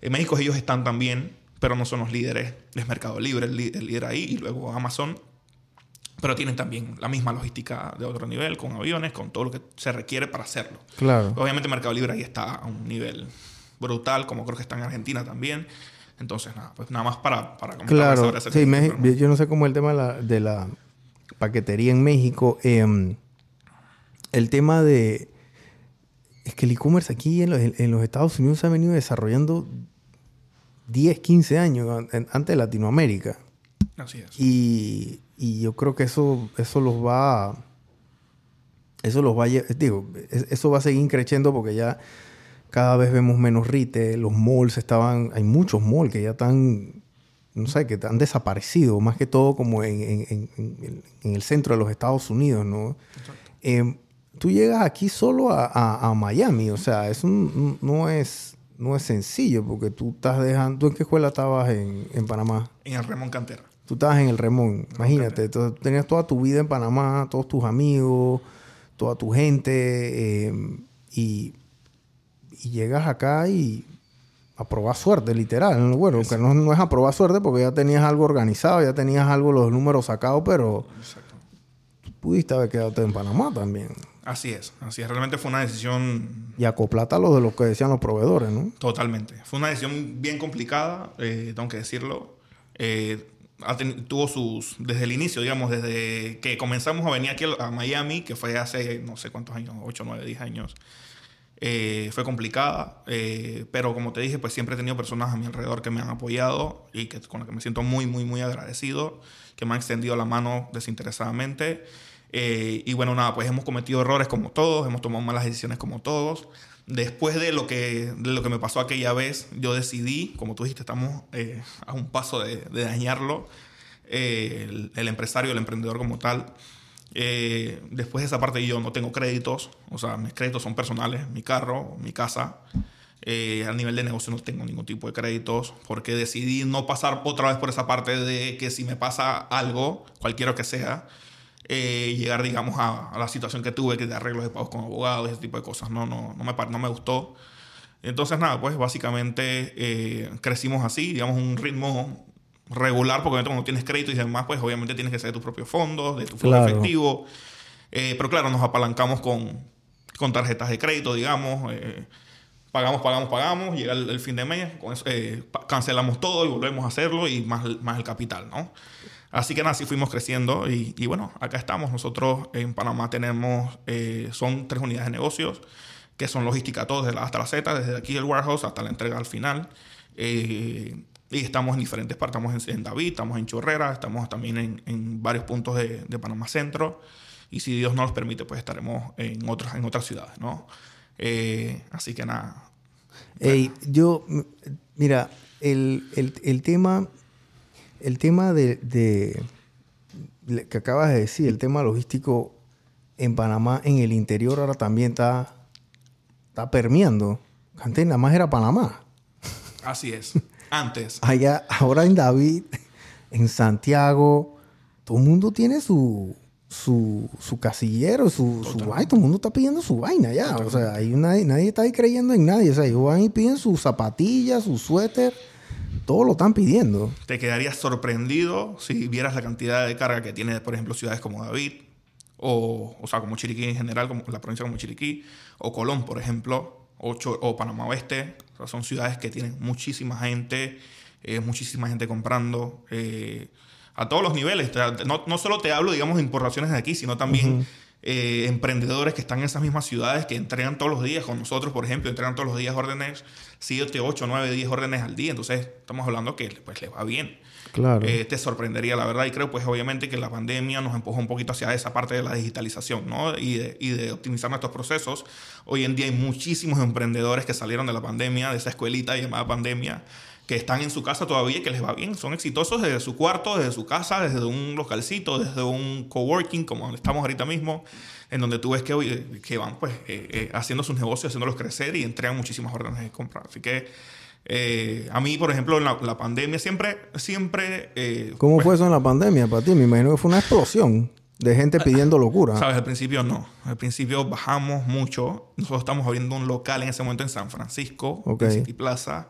en México ellos están también, pero no son los líderes. Es Mercado Libre el, líder ahí y luego Amazon. Pero tienen también la misma logística de otro nivel, con aviones, con todo lo que se requiere para hacerlo. Claro. Obviamente Mercado Libre ahí está a un nivel brutal, como creo que está en Argentina también. Entonces, nada, pues nada más para, para comentar Claro, sobre ese sí, pero- yo no sé cómo el tema de la, de la paquetería en México. eh, el tema de... Es que el e-commerce aquí en los, en los Estados Unidos se ha venido desarrollando 10, 15 años antes de Latinoamérica. Así es. Y, y yo creo que eso, eso los va a- Eso los va a Digo, es- eso va a seguir creciendo porque ya cada vez vemos menos retail. Los malls estaban... Hay muchos malls que ya están... No sé, que han desaparecido. Más que todo como en, en- en- en- en el centro de los Estados Unidos, ¿no? Eh, tú llegas aquí solo a, a- a Miami. O sea, eso no es... No es sencillo porque tú estás dejando... ¿Tú en qué escuela estabas en, en Panamá? En el Remón Cantera. Tú estabas en el Remón, imagínate. Entonces, tenías toda tu vida en Panamá, todos tus amigos, toda tu gente. eh, y, y llegas acá y a probar suerte, literal. ¿no? Bueno, que no, no es a probar suerte porque ya tenías algo organizado, ya tenías algo, los números sacados, pero Exacto. Pudiste haber quedado en Panamá también. Así es, así es. Realmente fue una decisión Y acoplate a lo de lo que decían los proveedores, ¿no? totalmente. Fue una decisión bien complicada, eh, tengo que decirlo. Eh, tuvo sus, desde el inicio, digamos, desde que comenzamos a venir aquí a Miami, que fue hace no sé cuántos años, 8, 9, 10 años, eh, fue complicada. eh, pero como te dije, pues siempre he tenido personas a mi alrededor que me han apoyado y que, con las que me siento muy, muy, muy agradecido, que me han extendido la mano desinteresadamente. Eh, y bueno, nada, pues hemos cometido errores como todos, hemos tomado malas decisiones como todos. Después de lo que, de lo que me pasó aquella vez, yo decidí, como tú dijiste, estamos eh, a un paso de, de dañarlo, eh, el, el empresario, el emprendedor como tal. Eh, después de esa parte yo no tengo créditos, o sea, mis créditos son personales, mi carro, mi casa. Eh, a nivel de negocio no tengo ningún tipo de créditos porque decidí no pasar otra vez por esa parte de que si me pasa algo, cualquiera que sea, eh, llegar, digamos, a, a la situación que tuve, que de arreglos de pagos con abogados, ese tipo de cosas. No, no, no, me, no me gustó. Entonces, nada, pues básicamente eh, crecimos así, digamos, un ritmo regular, porque cuando tienes crédito y demás, pues obviamente tienes que ser de tus propios fondos, de tu fondo Claro. efectivo. Eh, pero claro, nos apalancamos con, con tarjetas de crédito, digamos. eh, pagamos, pagamos, pagamos. Llega el, el fin de mes, con eso, eh, cancelamos todo y volvemos a hacerlo y más, más el capital, ¿no? Así que nada, así fuimos creciendo y, y bueno, acá estamos. Nosotros en Panamá tenemos, eh, son tres unidades de negocios. que son logística todo, desde la, hasta la Z, desde aquí el warehouse hasta la entrega al final. Eh, y estamos en diferentes partes, estamos en, David, estamos en Chorrera, estamos también en, en varios puntos de, de, Panamá Centro. Y si Dios nos permite, pues estaremos en otras, en otras ciudades, ¿no? Eh, así que nada. yo, mira, el, el, el, tema, el tema de, de, que acabas de decir, el tema logístico en Panamá, en el interior, ahora también está, está permeando. Antes nada más era Panamá. Así es. [laughs] Antes. Allá, ahora en David, en Santiago, todo el mundo tiene su, su, su casillero, su, su vaina. Todo el mundo está pidiendo su vaina ya. O sea, hay nadie, nadie está ahí creyendo en nadie. O sea, ellos van y piden sus zapatillas, su suéter. Todo lo están pidiendo. Te quedarías sorprendido si vieras la cantidad de carga que tiene, por ejemplo, ciudades como David, o, o sea, como Chiriquí en general, como la provincia como Chiriquí, o Colón, por ejemplo, o, o Panamá Oeste. O sea, son ciudades que tienen muchísima gente, eh, muchísima gente comprando. Eh, a todos los niveles. No, no, solo te hablo, digamos, de importaciones de aquí, sino también eh, emprendedores que están en esas mismas ciudades que entregan todos los días con nosotros, por ejemplo, entregan todos los días órdenes, 7, 8, 9, 10 órdenes al día. Entonces, estamos hablando que pues, les va bien. Claro. Eh, te sorprendería, la verdad. Y creo, pues, obviamente, que la pandemia nos empujó un poquito hacia esa parte de la digitalización, ¿no? Y de, y de optimizar nuestros procesos. Hoy en día hay muchísimos emprendedores que salieron de la pandemia, de esa escuelita llamada pandemia que están en su casa todavía y que les va bien. Son exitosos desde su cuarto, desde su casa, desde un localcito, desde un coworking, como estamos ahorita mismo, en donde tú ves que, que van pues eh, eh, haciendo sus negocios, haciéndolos crecer y entregan muchísimas órdenes de compra. Así que eh, a mí, por ejemplo, en la, pandemia siempre, siempre... ¿Cómo pues fue eso en la pandemia para ti? Me imagino que fue una explosión de gente pidiendo locura. Sabes, al principio no. Al principio bajamos mucho. Nosotros estamos abriendo un local en ese momento en San Francisco, en City Plaza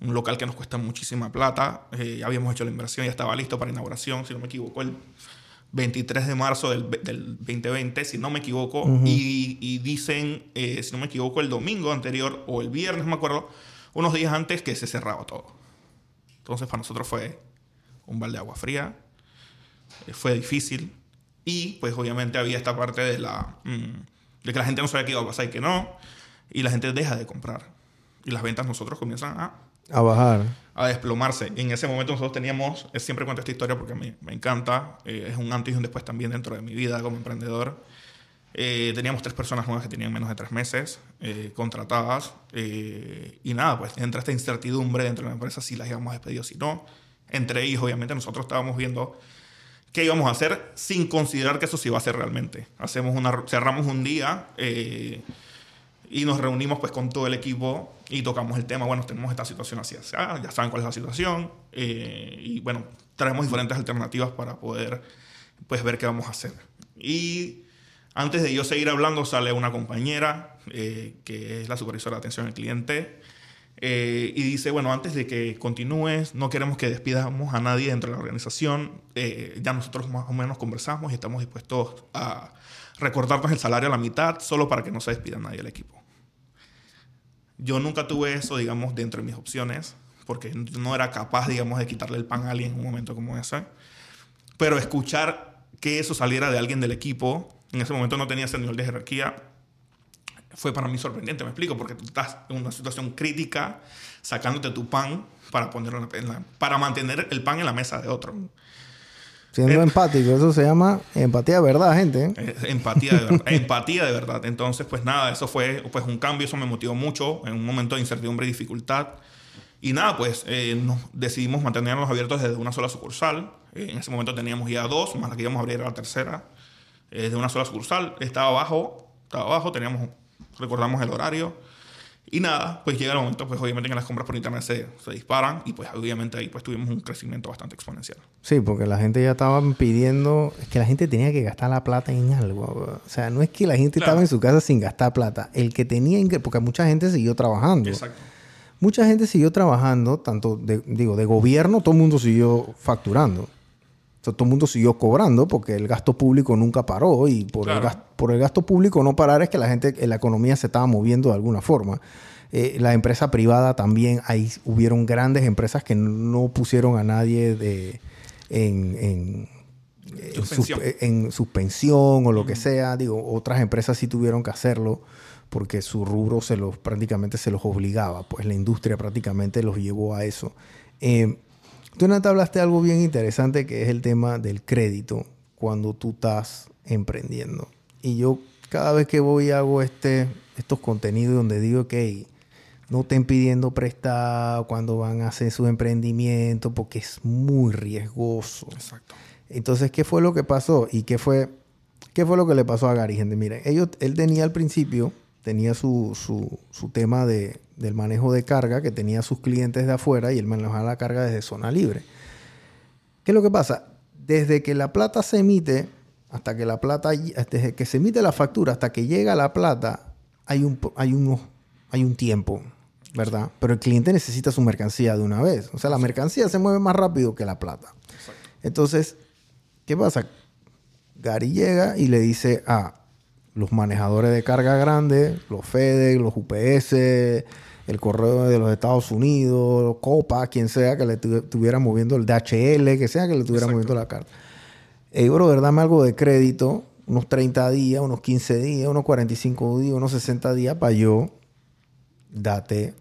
un local que nos cuesta muchísima plata. Eh, ya habíamos hecho la inversión, ya estaba listo para inauguración, si no me equivoco, el 23 de marzo del, del 2020, si no me equivoco. y, dicen, eh, si no me equivoco, el domingo anterior o el viernes, me acuerdo, unos días antes que se cerraba todo. Entonces para nosotros fue un balde de agua fría, eh, fue difícil y pues obviamente había esta parte de la... Mm, de que la gente no sabía qué iba a pasar y que no, y la gente deja de comprar. Y las ventas nosotros comienzan a a bajar. A desplomarse. En ese momento nosotros teníamos, siempre cuento esta historia porque me, me encanta, eh, es un antes y un después también dentro de mi vida como emprendedor. Eh, teníamos tres personas nuevas que tenían menos de tres meses eh, contratadas. y nada, pues entra esta incertidumbre dentro de la empresa si las íbamos a despedir o si no. Entre ellos, obviamente, nosotros estábamos viendo qué íbamos a hacer sin considerar que eso se iba a hacer realmente. Hacemos una, cerramos un día y nos reunimos pues con todo el equipo y tocamos el tema, bueno, tenemos esta situación así, ah, ya saben cuál es la situación eh, y bueno, traemos diferentes alternativas para poder pues ver qué vamos a hacer. Y antes de yo seguir hablando sale una compañera eh, que es la supervisora de atención al cliente eh, y dice, bueno, antes de que continúes, no queremos que despidamos a nadie dentro de la organización, ya nosotros más o menos conversamos y estamos dispuestos a recortarnos el salario a la mitad solo para que no se despida nadie del equipo. Yo nunca tuve eso, digamos, dentro de mis opciones, porque no era capaz, digamos, de quitarle el pan a alguien en un momento como ese. Pero escuchar que eso saliera de alguien del equipo, en ese momento no tenía ese nivel de jerarquía, fue para mí sorprendente, me explico, porque tú estás en una situación crítica, sacándote tu pan para, ponerlo para mantener el pan en la mesa de otro. Siendo empático, eso se llama empatía de verdad, gente. ¿eh? Empatía de verdad. empatía de verdad. Entonces, pues nada, eso fue pues, un cambio, eso me motivó mucho en un momento de incertidumbre y dificultad. Y nada, pues eh, nos decidimos mantenernos abiertos desde una sola sucursal. Eh, en ese momento teníamos ya dos, más la que íbamos a abrir la tercera. desde una sola sucursal. Estaba abajo, estaba abajo, teníamos, recordamos el horario. Y nada, pues llega el momento, pues obviamente que las compras por internet se, se, disparan y pues obviamente ahí pues tuvimos un crecimiento bastante exponencial. Sí, porque la gente ya estaba pidiendo, es que la gente tenía que gastar la plata en algo. O sea, no es que la gente estaba en su casa sin gastar plata, el que tenía, porque mucha gente siguió trabajando. Exacto. Mucha gente siguió trabajando, tanto de, digo, de gobierno, todo el mundo siguió facturando. Todo el mundo siguió cobrando porque el gasto público nunca paró y por, el gasto, por el gasto público no parar es que la gente, la economía se estaba moviendo de alguna forma. Eh, la empresa privada también, ahí hubieron grandes empresas que no pusieron a nadie de, en, Suspensión. sus- en suspensión o lo que sea. Digo, otras empresas sí tuvieron que hacerlo porque su rubro se los, prácticamente se los obligaba. Pues la industria prácticamente los llevó a eso. Eh, tú, Nata, hablaste de algo bien interesante que es el tema del crédito cuando tú estás emprendiendo. Y yo cada vez que voy hago este, estos contenidos donde digo que no estén pidiendo prestado cuando van a hacer su emprendimiento porque es muy riesgoso. Exacto. Entonces, ¿qué fue lo que pasó? ¿Y qué fue, qué fue lo que le pasó a Gary? Gente, miren, ellos, él tenía al principio, tenía su, su, su tema de, del manejo de carga, que tenía sus clientes de afuera y él manejaba la carga desde zona libre. ¿Qué es lo que pasa? Desde que la plata se emite, hasta que la plata, desde que se emite la factura hasta que llega la plata, hay un, hay unos, hay un tiempo, ¿verdad? Pero el cliente necesita su mercancía de una vez. O sea, la mercancía se mueve más rápido que la plata. Entonces, ¿qué pasa? Gary llega y le dice a los manejadores de carga grande, los FedEx, los UPS, el correo de los Estados Unidos, Copa, quien sea que le tu- estuviera moviendo el DHL, que sea que le estuviera Exacto. moviendo la carta. Ey, brother, dame algo de crédito, unos 30 días, unos 15 días, unos 45 días, unos 60 días para yo date,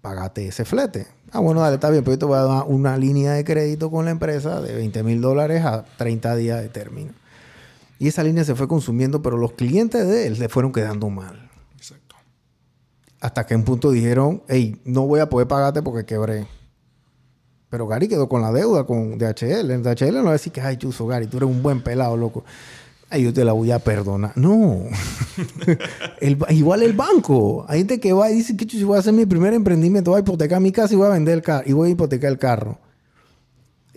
pagate ese flete. Ah, bueno, dale, está bien, pero yo te voy a dar una línea de crédito con la empresa de 20 mil dólares a 30 días de término. Y esa línea se fue consumiendo, pero los clientes de él le fueron quedando mal. Exacto. Hasta que en un punto dijeron, hey, no voy a poder pagarte porque quebré. Pero Gary quedó con la deuda con DHL. En DHL no va a decir que, ay, chuzo, Gary, tú eres un buen pelado, loco. Ay, yo te la voy a perdonar. No. [laughs] El igual el banco. Hay gente que va y dice que chuzo, voy a hacer mi primer emprendimiento, voy a hipotecar mi casa y voy a vender el carro. Y voy a hipotecar el carro.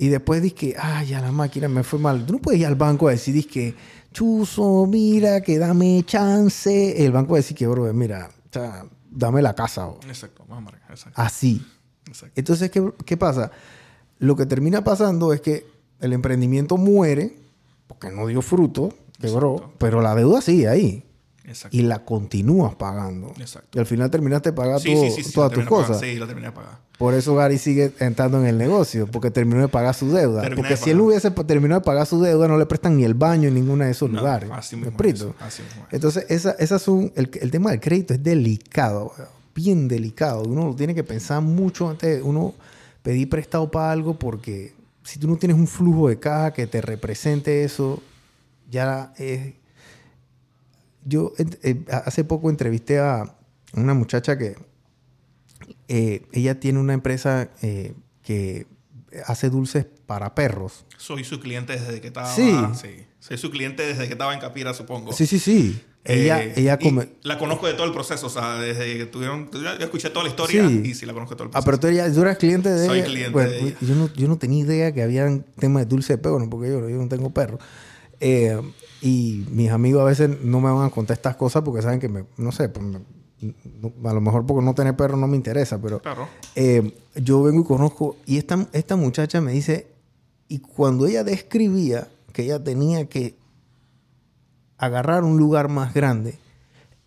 Y después dices que, ay, ya la máquina me fue mal. Tú no puedes ir al banco a decir, que, chuzo, mira, que dame chance. El banco va a decir que, bro, mira, o sea, dame la casa. bro. Exacto. Vamos a marcar. Exacto. Así. Exacto. Entonces, ¿qué, qué pasa? Lo que termina pasando es que el emprendimiento muere porque no dio fruto, pero la deuda sigue ahí Exacto. y la continúas pagando. Exacto. Y al final terminaste pagando Sí, sí, sí, sí, todas tus cosas. Sí, la terminé de pagar. Por eso Gary sigue entrando en el negocio, porque terminó de pagar su deuda. Terminé porque de si él hubiese terminado de pagar su deuda, no le prestan ni el baño en ninguno de esos No, lugares. así ¿Me mismo explico? es, así mismo es. Entonces, esa, esas son, el, el tema del crédito es delicado, bien delicado. Uno lo tiene que pensar mucho antes de uno pedir prestado para algo, porque si tú no tienes un flujo de caja que te represente eso, ya es... Yo eh, hace poco entrevisté a una muchacha que eh, ella tiene una empresa eh, que hace dulces para perros. Soy su cliente desde que estaba. Sí. sí. Soy su cliente desde que estaba en Capira, supongo. Sí, sí, sí. Ella, Eh, ella come... La conozco de todo el proceso, o sea, desde que tuvieron. Yo escuché toda la historia Sí. y sí la conozco de todo el Ah, proceso. pero tú, eras cliente de Soy ella. cliente Pues, de ella. Yo no, yo no tenía idea que había temas de dulce de perro, ¿no? porque yo, yo no tengo perro. Eh, y mis amigos a veces no me van a contar estas cosas porque saben que me, no sé, pues me- a lo mejor porque no tener perro no me interesa, pero Claro. eh, yo vengo y conozco, y esta, esta muchacha me dice, y cuando ella describía que ella tenía que agarrar un lugar más grande,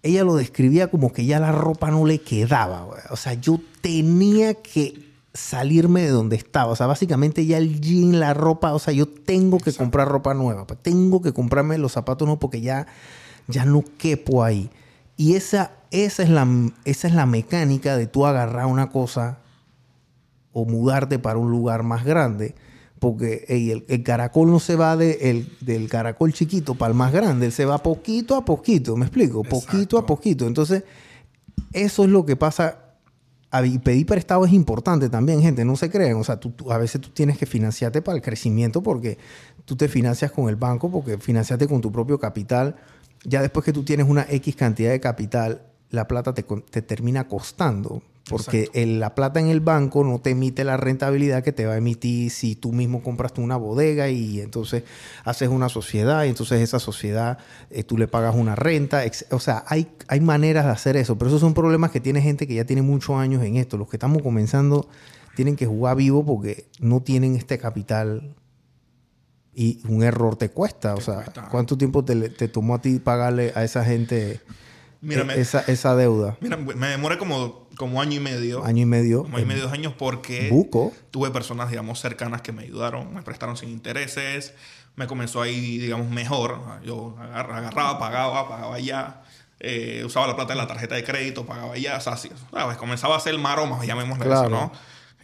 ella lo describía como que ya la ropa no le quedaba. O sea, yo tenía que salirme de donde estaba. O sea, básicamente ya el jean, la ropa, o sea, yo tengo que comprar ropa nueva. pues, Tengo que comprarme los zapatos nuevos porque ya, ya no quepo ahí. Y esa, esa, es la, esa es la mecánica de tú agarrar una cosa o mudarte para un lugar más grande. Porque el, el caracol no se va de, el- del caracol chiquito para el más grande, él se va poquito a poquito, ¿me explico? Poquito a poquito. Entonces, eso es lo que pasa. Y pedir prestado es importante también, gente, no se crean. O sea, tú, a veces tú tienes que financiarte para el crecimiento porque tú te financias con el banco, porque financiaste con tu propio capital. Ya después que tú tienes una X cantidad de capital, la plata te, te termina costando. Porque el- la plata en el banco no te emite la rentabilidad que te va a emitir si tú mismo compraste una bodega y entonces haces una sociedad y entonces esa sociedad eh, tú le pagas una renta. O sea, hay, hay maneras de hacer eso, pero esos son problemas que tiene gente que ya tiene muchos años en esto. Los que estamos comenzando tienen que jugar vivo porque no tienen este capital y un error te cuesta. O sea, cuesta. ¿cuánto tiempo te tomó a ti pagarle a esa gente Mira, e- me- esa, esa deuda? Mira, me demoré como, como año y medio. Año y medio. Como año y medio, dos años, porque Buco. tuve personas, digamos, cercanas que me ayudaron, me prestaron sin intereses, me comenzó ahí, digamos, mejor. Yo agar- agarraba, pagaba, pagaba ya, eh, usaba la plata de la tarjeta de crédito, pagaba ya, o sea, sí, ¿sabes? comenzaba a hacer maromas, llamémosle Claro. eso, ¿no?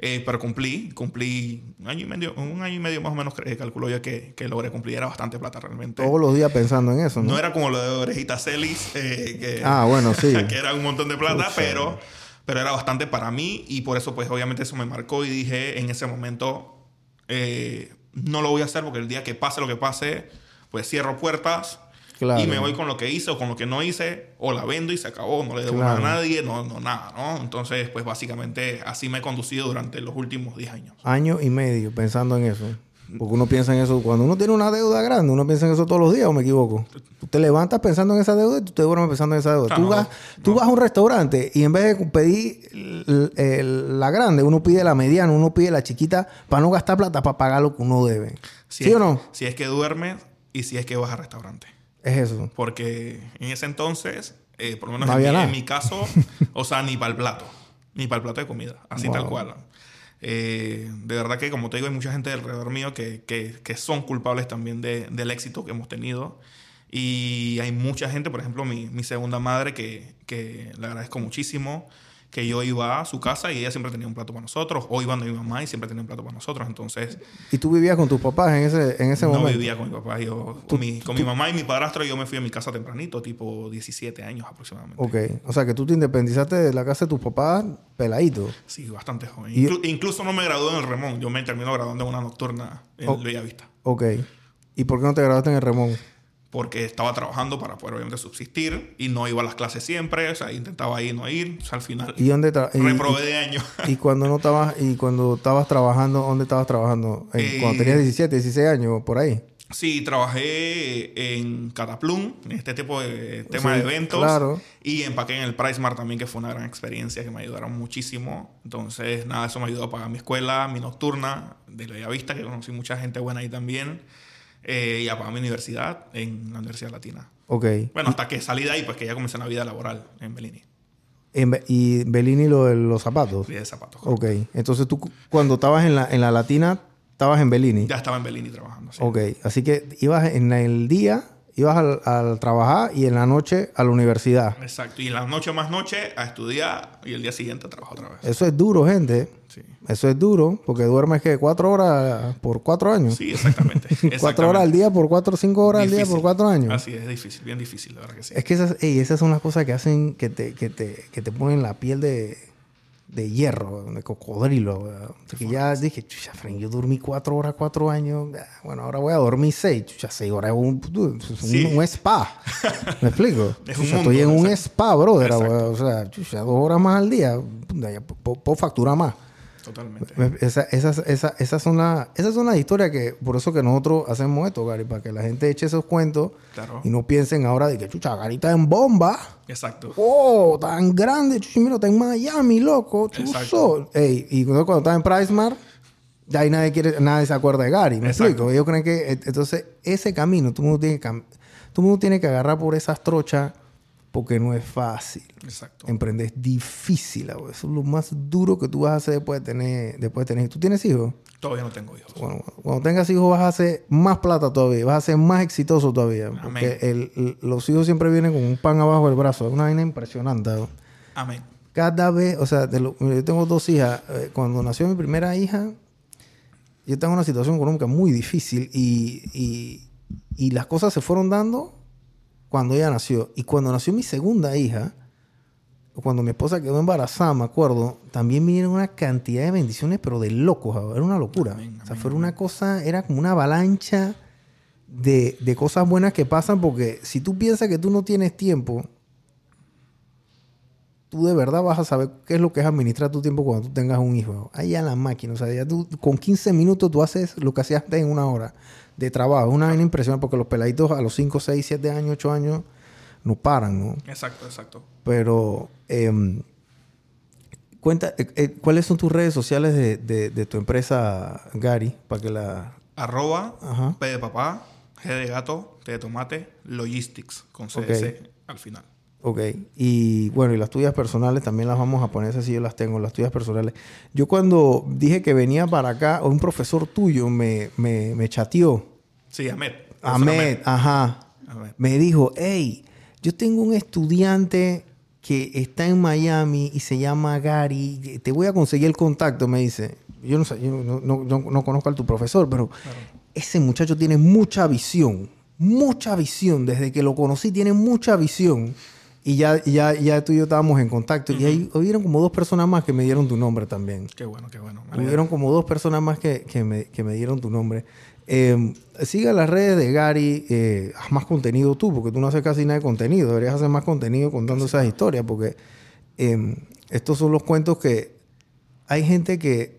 Eh, pero cumplí, cumplí un año y medio, un año y medio más o menos, eh, calculo yo que, que logré cumplir, era bastante plata realmente. Todos los días pensando en eso, ¿no? No era como lo de Orejita Celis, eh, que, Ah, bueno, sí. [laughs] que era un montón de plata, pero, pero era bastante para mí y por eso pues obviamente eso me marcó y dije en ese momento eh, no lo voy a hacer porque el día que pase lo que pase pues cierro puertas Claro. y me voy con lo que hice o con lo que no hice o la vendo y se acabó, no le debo Claro. nada a nadie, no, no nada, ¿no? Entonces pues básicamente así me he conducido durante los últimos 10 años. Año y medio pensando en eso. Porque uno piensa en eso. Cuando uno tiene una deuda grande, uno piensa en eso todos los días, ¿o me equivoco? Tú te levantas pensando en esa deuda y tú te duermes pensando en esa deuda. Ah, tú no, vas, tú vas a un restaurante y en vez de pedir el- el- la grande, uno pide la mediana, uno pide la chiquita para no gastar plata, para pagar lo que uno debe. ¿Sí, es, o no? Si es que duermes y si es que vas al restaurante. Es eso. Porque en ese entonces, eh, por lo menos No en, mi, en mi caso, [laughs] o sea, ni para el plato, ni para el plato de comida, así Wow. tal cual. Eh, de verdad que, como te digo, hay mucha gente alrededor mío que, que, que son culpables también de- del éxito que hemos tenido. Y hay mucha gente, por ejemplo, mi, mi segunda madre, que, que le agradezco muchísimo, que yo iba a su casa y ella siempre tenía un plato para nosotros, o iba donde mi mamá y siempre tenía un plato para nosotros. Entonces, ¿Y tú vivías con tus papás en ese, en ese no momento? vivía con mi papá. Yo, con mi, con mi mamá y mi padrastro, yo me fui a mi casa tempranito, tipo 17 años aproximadamente. Ok. O sea, que tú te independizaste de la casa de tus papás peladito. Sí, bastante joven. Inclu- incluso no me gradué en el Remón. Yo me termino graduando en una nocturna en Oh. Bellavista. Ok. ¿Y por qué no te graduaste en el Remón? Porque estaba trabajando para poder obviamente subsistir y no iba a las clases siempre. O sea, intentaba ir, no ir. O sea, al final ¿Y dónde y- reprobé de año. y, cuando no [laughs] estabas y cuando estabas trabajando, ¿dónde estabas trabajando? Eh, cuando tenías 17, 16 años, por ahí. Sí, trabajé en Cataplum, en este tipo de tema Sí, de eventos. claro. Y empaqué en el Price Mart también, que fue una gran experiencia, que me ayudaron muchísimo. Entonces, nada, eso me ayudó a pagar mi escuela, mi nocturna de Bellavista, que conocí mucha gente buena ahí también. Eh, y a mi universidad en la Universidad Latina. Ok. Bueno, hasta que salí de ahí, pues que ya comencé una vida laboral en Bellini. En y Bellini lo de los zapatos. Vida de zapatos. Ok. Entonces tú cu- cuando estabas en la, en la latina, estabas en Bellini. Ya estaba en Bellini trabajando. sí. Ok. Así que ibas en el día, ibas al, al trabajar y en la noche a la universidad. Exacto. Y la noche más noche a estudiar y el día siguiente a trabajar otra vez. Eso es duro, gente. Sí. Eso es duro, porque duermes que cuatro horas por cuatro años. Sí, exactamente. [laughs] Cuatro horas al día por cuatro, cinco horas al día por cuatro años. Así es, difícil, bien difícil, la verdad que sí. Es que esas, ey, esas son las cosas que hacen que te, que te, que te ponen la piel de, de hierro, de cocodrilo. Que ya dije, chucha, Fren, yo dormí cuatro horas, cuatro años. Bueno, ahora voy a dormir seis. Chucha, seis horas es un, Sí. un spa. [laughs] ¿Me explico? Es un Chucha, mundo, estoy en un spa, brother. O sea, chucha, dos horas más al día. puedo facturar más. Totalmente. Esa- esas, esa- esas, son las, esas son las historias que, por eso que nosotros hacemos esto, Gary, para que la gente eche esos cuentos Claro. y no piensen ahora de que, chucha, Gary está en bomba. Exacto. Oh, tan grande, chucha, mira, está en Miami, loco. chuzo. Ey, y cuando, cuando está en PriceMart, ya ahí nadie, quiere, nadie se acuerda de Gary, ¿me Exacto. explico? Ellos creen que, eh, entonces, ese camino, todo el mundo tiene que, todo el mundo tiene que agarrar por esas trochas porque no es fácil. Exacto. Emprender es difícil, eso es lo más duro que tú vas a hacer después de tener, después de tener. ¿Tú tienes hijos? Todavía no tengo hijos. Bueno, cuando tengas hijos vas a hacer más plata todavía, vas a ser más exitoso todavía. Porque Amén. el- el- los hijos siempre vienen con un pan abajo del brazo. Es una vaina impresionante. Amén. Cada vez, o sea, lo- yo tengo dos hijas. Eh, Cuando nació mi primera hija, yo tengo una situación económica muy difícil y, y- y las cosas se fueron dando cuando ella nació. Y cuando nació mi segunda hija, cuando mi esposa quedó embarazada, me acuerdo, también vinieron una cantidad de bendiciones, pero de locos, era una locura. Amén, o sea, fue una cosa, era como una avalancha de, de cosas buenas que pasan, porque si tú piensas que tú no tienes tiempo, tú de verdad vas a saber qué es lo que es administrar tu tiempo cuando tú tengas un hijo. Ahí a la máquina, o sea, ya tú con 15 minutos tú haces lo que hacías en una hora de trabajo. Es una vaina impresionante porque los peladitos a los 5, 6, 7 años, 8 años no paran, ¿no? Exacto, exacto. Pero, em, cuenta, eh, eh, ¿cuáles son tus redes sociales de, de- de tu empresa, Gary? Para que la... Arroba, Ajá. P de papá, G de gato, T de tomate, logistics, con CS al final. Ok. Y bueno, y las tuyas personales también las vamos a poner, esas sí yo las tengo, las tuyas personales. Yo cuando dije que venía para acá, un profesor tuyo me, me, me chateó. Sí, Ahmed. Ahmed, ajá. Ahmed. Me dijo, hey, yo tengo un estudiante que está en Miami y se llama Gary. Te voy a conseguir el contacto, me dice. Yo no, sé, yo no, no- no- no conozco a tu profesor, pero ese muchacho tiene mucha visión. Mucha visión. Desde que lo conocí, tiene mucha visión. Y ya, ya, ya tú y yo estábamos en contacto. Y ahí hubieron como dos personas más que me dieron tu nombre también. Qué bueno, qué bueno. Hubieron como dos personas más que, que me, que me dieron tu nombre. Eh, siga las redes de Gary. eh, haz más contenido tú, porque tú no haces casi nada de contenido. Deberías hacer más contenido contando esas historias, porque eh, estos son los cuentos que hay gente que.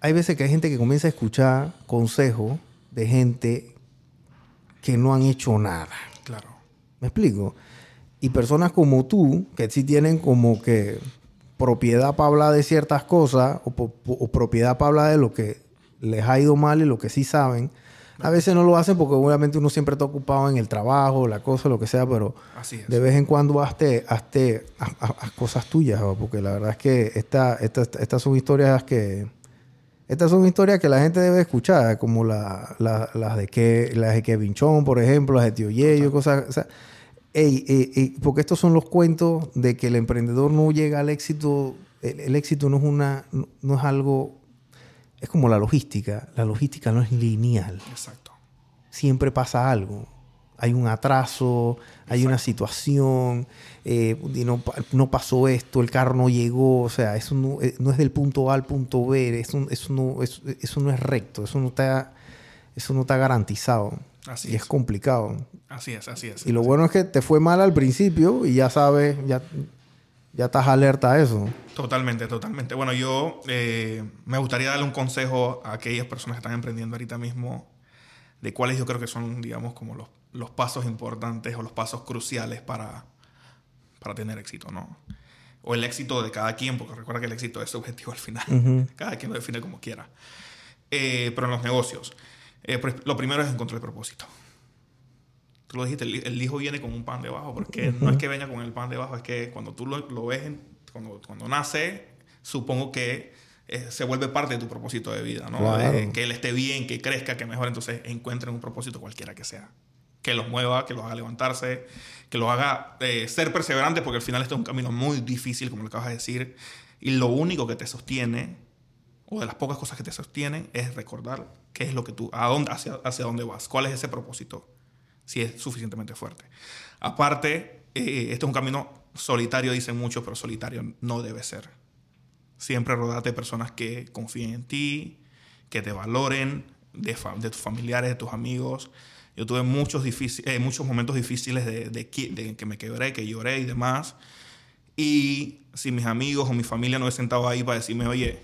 Hay veces que hay gente que comienza a escuchar consejos de gente que no han hecho nada. Claro. ¿Me explico? Y personas como tú, que sí tienen como que propiedad para hablar de ciertas cosas o propiedad para hablar de lo que les ha ido mal y lo que sí saben, a veces no lo hacen porque obviamente uno siempre está ocupado en el trabajo, la cosa, lo que sea, pero Así de vez en cuando hazte, hazte- haz, haz- haz cosas tuyas, porque la verdad es que esta, esta- estas son historias que... Estas son historias que la gente debe escuchar, como la- la- las, de que, las de Kevin Chong, por ejemplo, las de Tío Yeyo, cosas... o sea, ey, ey, ey, porque estos son los cuentos de que el emprendedor no llega al éxito. El, el éxito no es una, no, no es algo, es como la logística. La logística no es lineal. Exacto. Siempre pasa algo. Hay un atraso, hay una situación, eh, no, pa- no pasó esto, el carro no llegó, o sea, eso no, eh, no es del punto A al punto B, eso, eso, no, eso, eso no es recto, eso no está, eso no está garantizado. Así y es es. complicado. Así es, así es. Y lo bueno es que te fue mal al principio y ya sabes, ya, ya estás alerta a eso. Totalmente, totalmente. Bueno, yo eh, me gustaría darle un consejo a aquellas personas que están emprendiendo ahorita mismo de cuáles yo creo que son, digamos, como los, los pasos importantes o los pasos cruciales para, para tener éxito, ¿no? O el éxito de cada quien, porque recuerda que el éxito es subjetivo al final. [laughs] Cada quien lo define como quiera. Eh, pero en los negocios, eh, pr- lo primero es encontrar el propósito. Tú lo dijiste, el, el hijo viene con un pan debajo, porque no es que venga con el pan debajo, es que cuando tú lo, lo ves, en- cuando, cuando nace, supongo que eh, se vuelve parte de tu propósito de vida, ¿no? Claro. Eh, que él esté bien, que crezca, que mejore, entonces encuentren un propósito cualquiera que sea. Que los mueva, que los haga levantarse, que los haga eh, ser perseverantes, porque al final esto es un camino muy difícil, como lo acabas de decir, y lo único que te sostiene o de las pocas cosas que te sostienen es recordar qué es lo que tú, a dónde, hacia, hacia dónde vas, cuál es ese propósito, si es suficientemente fuerte. Aparte, eh, este es un camino solitario, dicen muchos, pero solitario no debe ser. Siempre rodate de personas que confíen en ti, que te valoren, de, de tus familiares, de tus amigos. Yo tuve muchos, eh, muchos momentos difíciles de, que me quebré, que lloré y demás. Y si mis amigos o mi familia no hubiesen estado ahí para decirme, oye,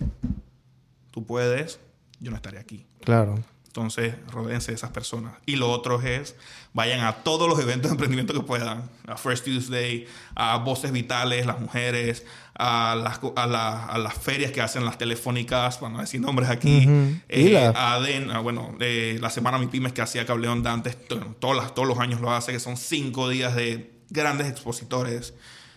tú puedes, yo no estaría aquí. Claro. Entonces, rodéense de esas personas. Y lo otro es, vayan a todos los eventos de emprendimiento que puedan. A First Tuesday, a Voces Vitales, las mujeres, a las, a la- a las ferias que hacen las telefónicas, para no decir nombres aquí. Eh, Y la- a DEN, a, bueno, eh, la semana Mi Pymes que hacía Cableón Dantes, to- todas las- todos los años lo hace, que son cinco días de grandes expositores.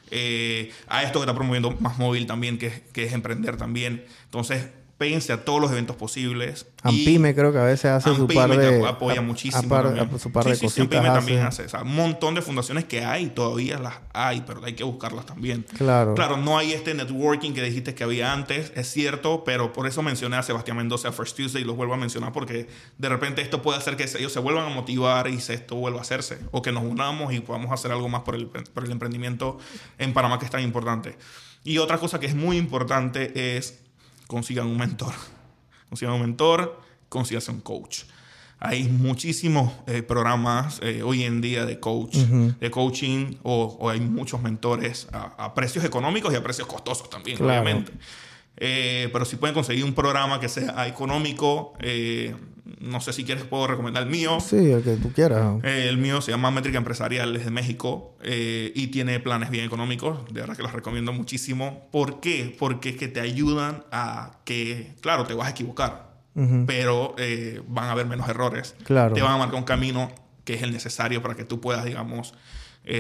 Eh, a esto que está promoviendo Más Móvil también, que, que es emprender también. Entonces, péguense a todos los eventos posibles. y- Ampime creo que a veces hace su Ampime par de... apoya muchísimo. par- también. su par Sí, de sí, cositas Ampime también hace. hace. O sea, un montón de fundaciones que hay, todavía las hay, pero hay que buscarlas también. Claro. Claro, no hay este networking que dijiste que había antes, es cierto, pero por eso mencioné a Sebastián Mendoza First Tuesday y los vuelvo a mencionar porque de repente esto puede hacer que ellos se vuelvan a motivar y se, esto vuelva a hacerse. O que nos unamos y podamos hacer algo más por el, por el emprendimiento en Panamá que es tan importante. Y otra cosa que es muy importante es consigan un mentor. [laughs] Consigan un mentor, consíganse un coach. Hay muchísimos eh, programas eh, hoy en día de coach, de coaching, o, o hay muchos mentores a, a precios económicos y a precios costosos también, Claro. obviamente. Eh, pero si pueden conseguir un programa que sea económico, eh, no sé si quieres, puedo recomendar el mío. Sí, el que tú quieras. Eh, el mío se llama Métrica Empresarial, es de México eh, y tiene planes bien económicos. De verdad que los recomiendo muchísimo. ¿Por qué? Porque es que te ayudan a que, claro, te vas a equivocar, pero eh, van a haber menos errores. Claro. Te van a marcar un camino que es el necesario para que tú puedas, digamos,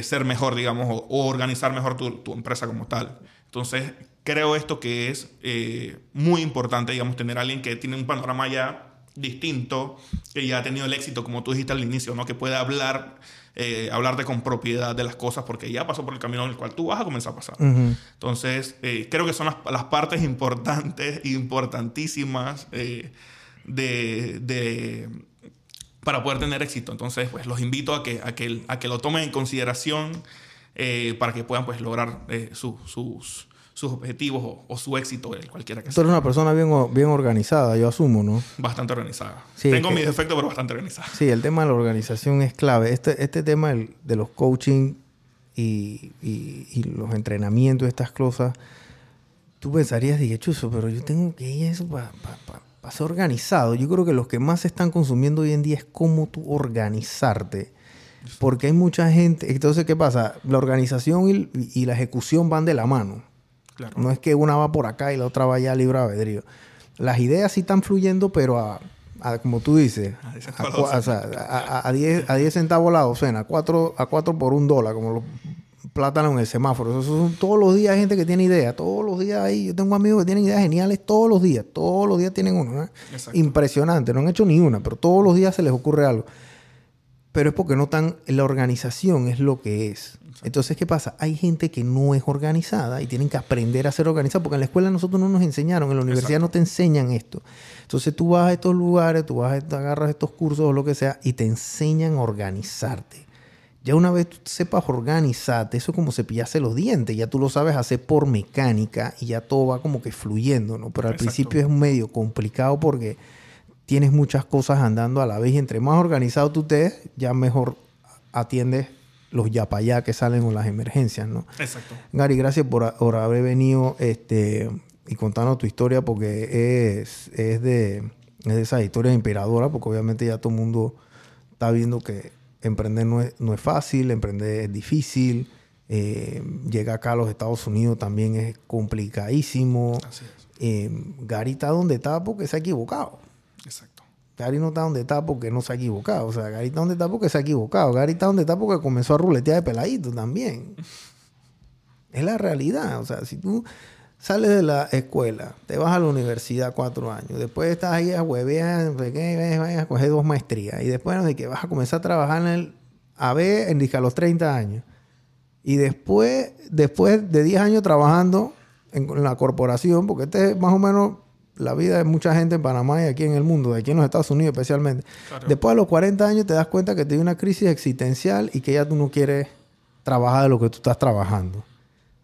ser mejor, digamos, o, organizar mejor tu, tu, empresa como tal. Entonces, creo esto que es eh, muy importante, digamos, tener a alguien que tiene un panorama ya distinto, que ya ha tenido el éxito, como tú dijiste al inicio, ¿no? que puede hablar, eh, hablarte con propiedad de las cosas, porque ya pasó por el camino en el cual tú vas a comenzar a pasar. Entonces, eh, creo que son las, las, partes importantes, [laughs] importantísimas eh, de, de, para poder tener éxito. Entonces, pues los invito a que, a que, a que lo tomen en consideración para que puedan pues, lograr sus sus objetivos o, su éxito, cualquiera que sea. Tú eres una persona bien, bien organizada, yo asumo, ¿no? Bastante organizada. Tengo mis defectos, pero bastante organizada. Sí, el tema de la organización es clave. Este, este tema de los coaching y, y, los entrenamientos, estas cosas, tú pensarías, dije, chuzo, pero yo tengo que ir a eso para ser organizado. Yo creo que los que más se están consumiendo hoy en día es cómo tú organizarte. Porque hay mucha gente. Entonces, ¿qué pasa? La organización y, y la ejecución van de la mano. No es que una va por acá y la otra vaya a libre albedrío. Las ideas sí están fluyendo, pero a, como tú dices, a 10 a, centavos la docena, a 4, a cuatro por un dólar, como los plátanos en el semáforo. Eso son todos los días hay gente que tiene ideas, todos los días ahí. Yo tengo amigos que tienen ideas geniales todos los días, todos los días tienen una. Impresionante, no han hecho ni una, pero todos los días se les ocurre algo. Pero es porque no tan, la organización es lo que es. Entonces, ¿qué pasa? Hay gente que no es organizada y tienen que aprender a ser organizada porque en la escuela nosotros no nos enseñaron, en la universidad no te enseñan esto. Entonces tú vas a estos lugares, tú vas a, agarras estos cursos o lo que sea y te enseñan a organizarte. Ya una vez tú sepas organizarte, eso es como cepillarse los dientes, ya tú lo sabes hacer por mecánica y ya todo va como que fluyendo, ¿no? Pero al principio es medio complicado porque tienes muchas cosas andando a la vez y entre más organizado tú estés, ya mejor atiendes los yapayá que salen con las emergencias, ¿no? Exacto. Gary, gracias por, haber venido este, y contarnos tu historia porque es, es, de, es de esas historias inspiradoras porque obviamente ya todo el mundo está viendo que emprender no es, no es fácil, emprender es difícil. Eh, llega acá a los Estados Unidos también es complicadísimo. Así es. Eh, Gary está donde está porque se ha equivocado. Exacto. Gary no está donde está porque no se ha equivocado. O sea, Gary está donde está porque se ha equivocado. Gary está donde está porque comenzó a ruletear de peladito también. [laughs] Es la realidad. O sea, si tú sales de la escuela, te vas a la universidad cuatro años, después estás ahí a huevear, vas a coger dos maestrías, y después de que vas a comenzar a trabajar en el AB en a los 30 años. Y después, después de 10 años trabajando en la corporación, porque este es más o menos la vida de mucha gente en Panamá y aquí en el mundo, aquí en los Estados Unidos especialmente. Después de los 40 años te das cuenta que tiene una crisis existencial y que ya tú no quieres trabajar de lo que tú estás trabajando.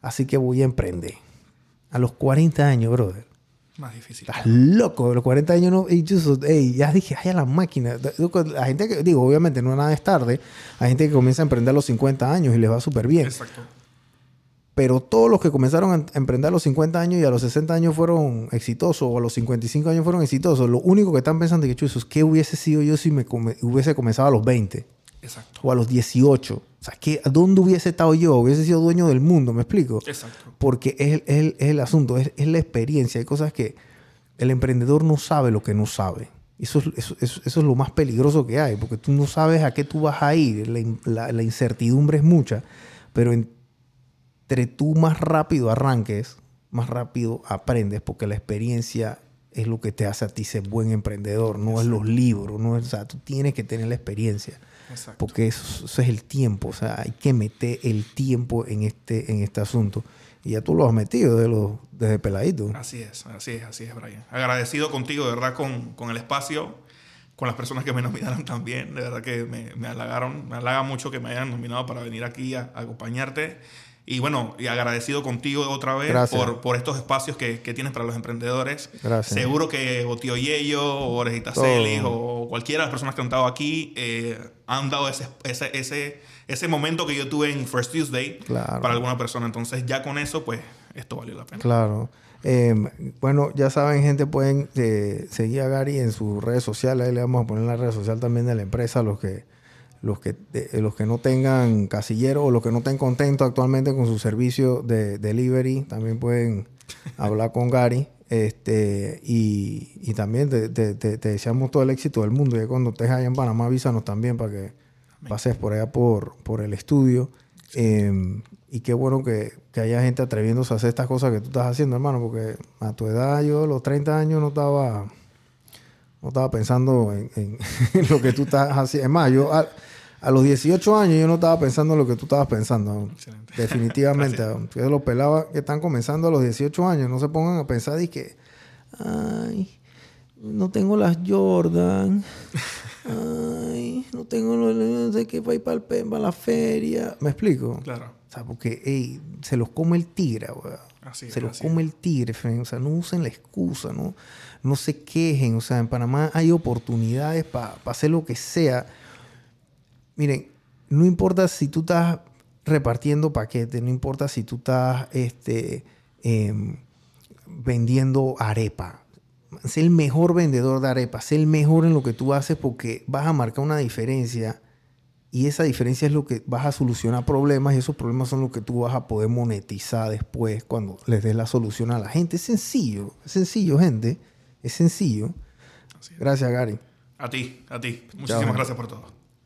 Así que voy a emprender. A los 40 años, brother. Más difícil. Estás loco. A los 40 años no. ya dije, ay, a la máquina. La gente que, digo, obviamente no nada es tarde. Hay gente que comienza a emprender a los 50 años y les va súper bien. Exacto. Pero todos los que comenzaron a emprender a los 50 años y a los 60 años fueron exitosos, o a los 55 años fueron exitosos, lo único que están pensando es que, es ¿qué hubiese sido yo si me hubiese comenzado a los 20? Exacto. O a los 18. O sea, ¿qué, ¿dónde hubiese estado yo? Hubiese sido dueño del mundo, ¿me explico? Exacto. Porque es, es, es el asunto, es, la experiencia. Hay cosas que el emprendedor no sabe lo que no sabe. Eso, eso, eso, es lo más peligroso que hay, porque tú no sabes a qué tú vas a ir. La, la, la incertidumbre es mucha, pero en entre tú más rápido arranques, más rápido aprendes, porque la experiencia es lo que te hace a ti ser buen emprendedor, no es los libros, no es, o sea, tú tienes que tener la experiencia. Porque eso, es el tiempo, o sea, hay que meter el tiempo en este, en este asunto. Y ya tú lo has metido de los, desde peladito. Así es, así es, así es, Brian. Agradecido contigo, de verdad, con, con el espacio, con las personas que me [laughs] nominaron también. De verdad que me, me halagaron, me halaga mucho que me hayan nominado para venir aquí a acompañarte. Y bueno, y agradecido contigo otra vez por, por, estos espacios que, que, tienes para los emprendedores. Gracias. Seguro que o Tío Yello, o Orejita Celis, o cualquiera de las personas que han estado aquí eh, han dado ese, ese, ese, ese, momento que yo tuve en First Tuesday para alguna persona. Entonces, ya con eso, pues, esto valió la pena. Claro. Eh, bueno, ya saben, gente, pueden eh, seguir a Gary en sus redes sociales. Ahí le vamos a poner la red social también de la empresa, los que los que, los que no tengan casillero o los que no estén contentos actualmente con su servicio de delivery, también pueden [laughs] hablar con Gary. Este, y, también te, deseamos todo el éxito del mundo. Y cuando estés allá en Panamá, avísanos también para que pases por allá por, por el estudio. Em, y qué bueno que, que, haya gente atreviéndose a hacer estas cosas que tú estás haciendo, hermano, porque a tu edad, yo a los 30 años no estaba, no estaba pensando [laughs] en, lo que tú estás haciendo. Es más, yo a, los 18 años yo no estaba pensando en lo que tú estabas pensando. Definitivamente. [laughs] Ustedes los pelados que están comenzando a los 18 años no se pongan a pensar y que, ay, no tengo las Jordan. [laughs] Ay, no tengo no sé qué para ir para, el, para la feria. ¿Me explico? Claro. O sea, porque ey, se los come el tigre, weón. Así se los come el tigre, O sea, no usen la excusa, ¿no? No se quejen. O sea, en Panamá hay oportunidades para hacer lo que sea. Miren, no importa si tú estás repartiendo paquetes, no importa si tú estás este, em, vendiendo arepa sé el mejor vendedor de arepas, sé el mejor en lo que tú haces porque vas a marcar una diferencia y esa diferencia es lo que vas a solucionar problemas y esos problemas son lo que tú vas a poder monetizar después cuando les des la solución a la gente. Es sencillo, es sencillo, gente, es sencillo. Gracias, Gary. A ti, a ti. Muchísimas gracias por todo.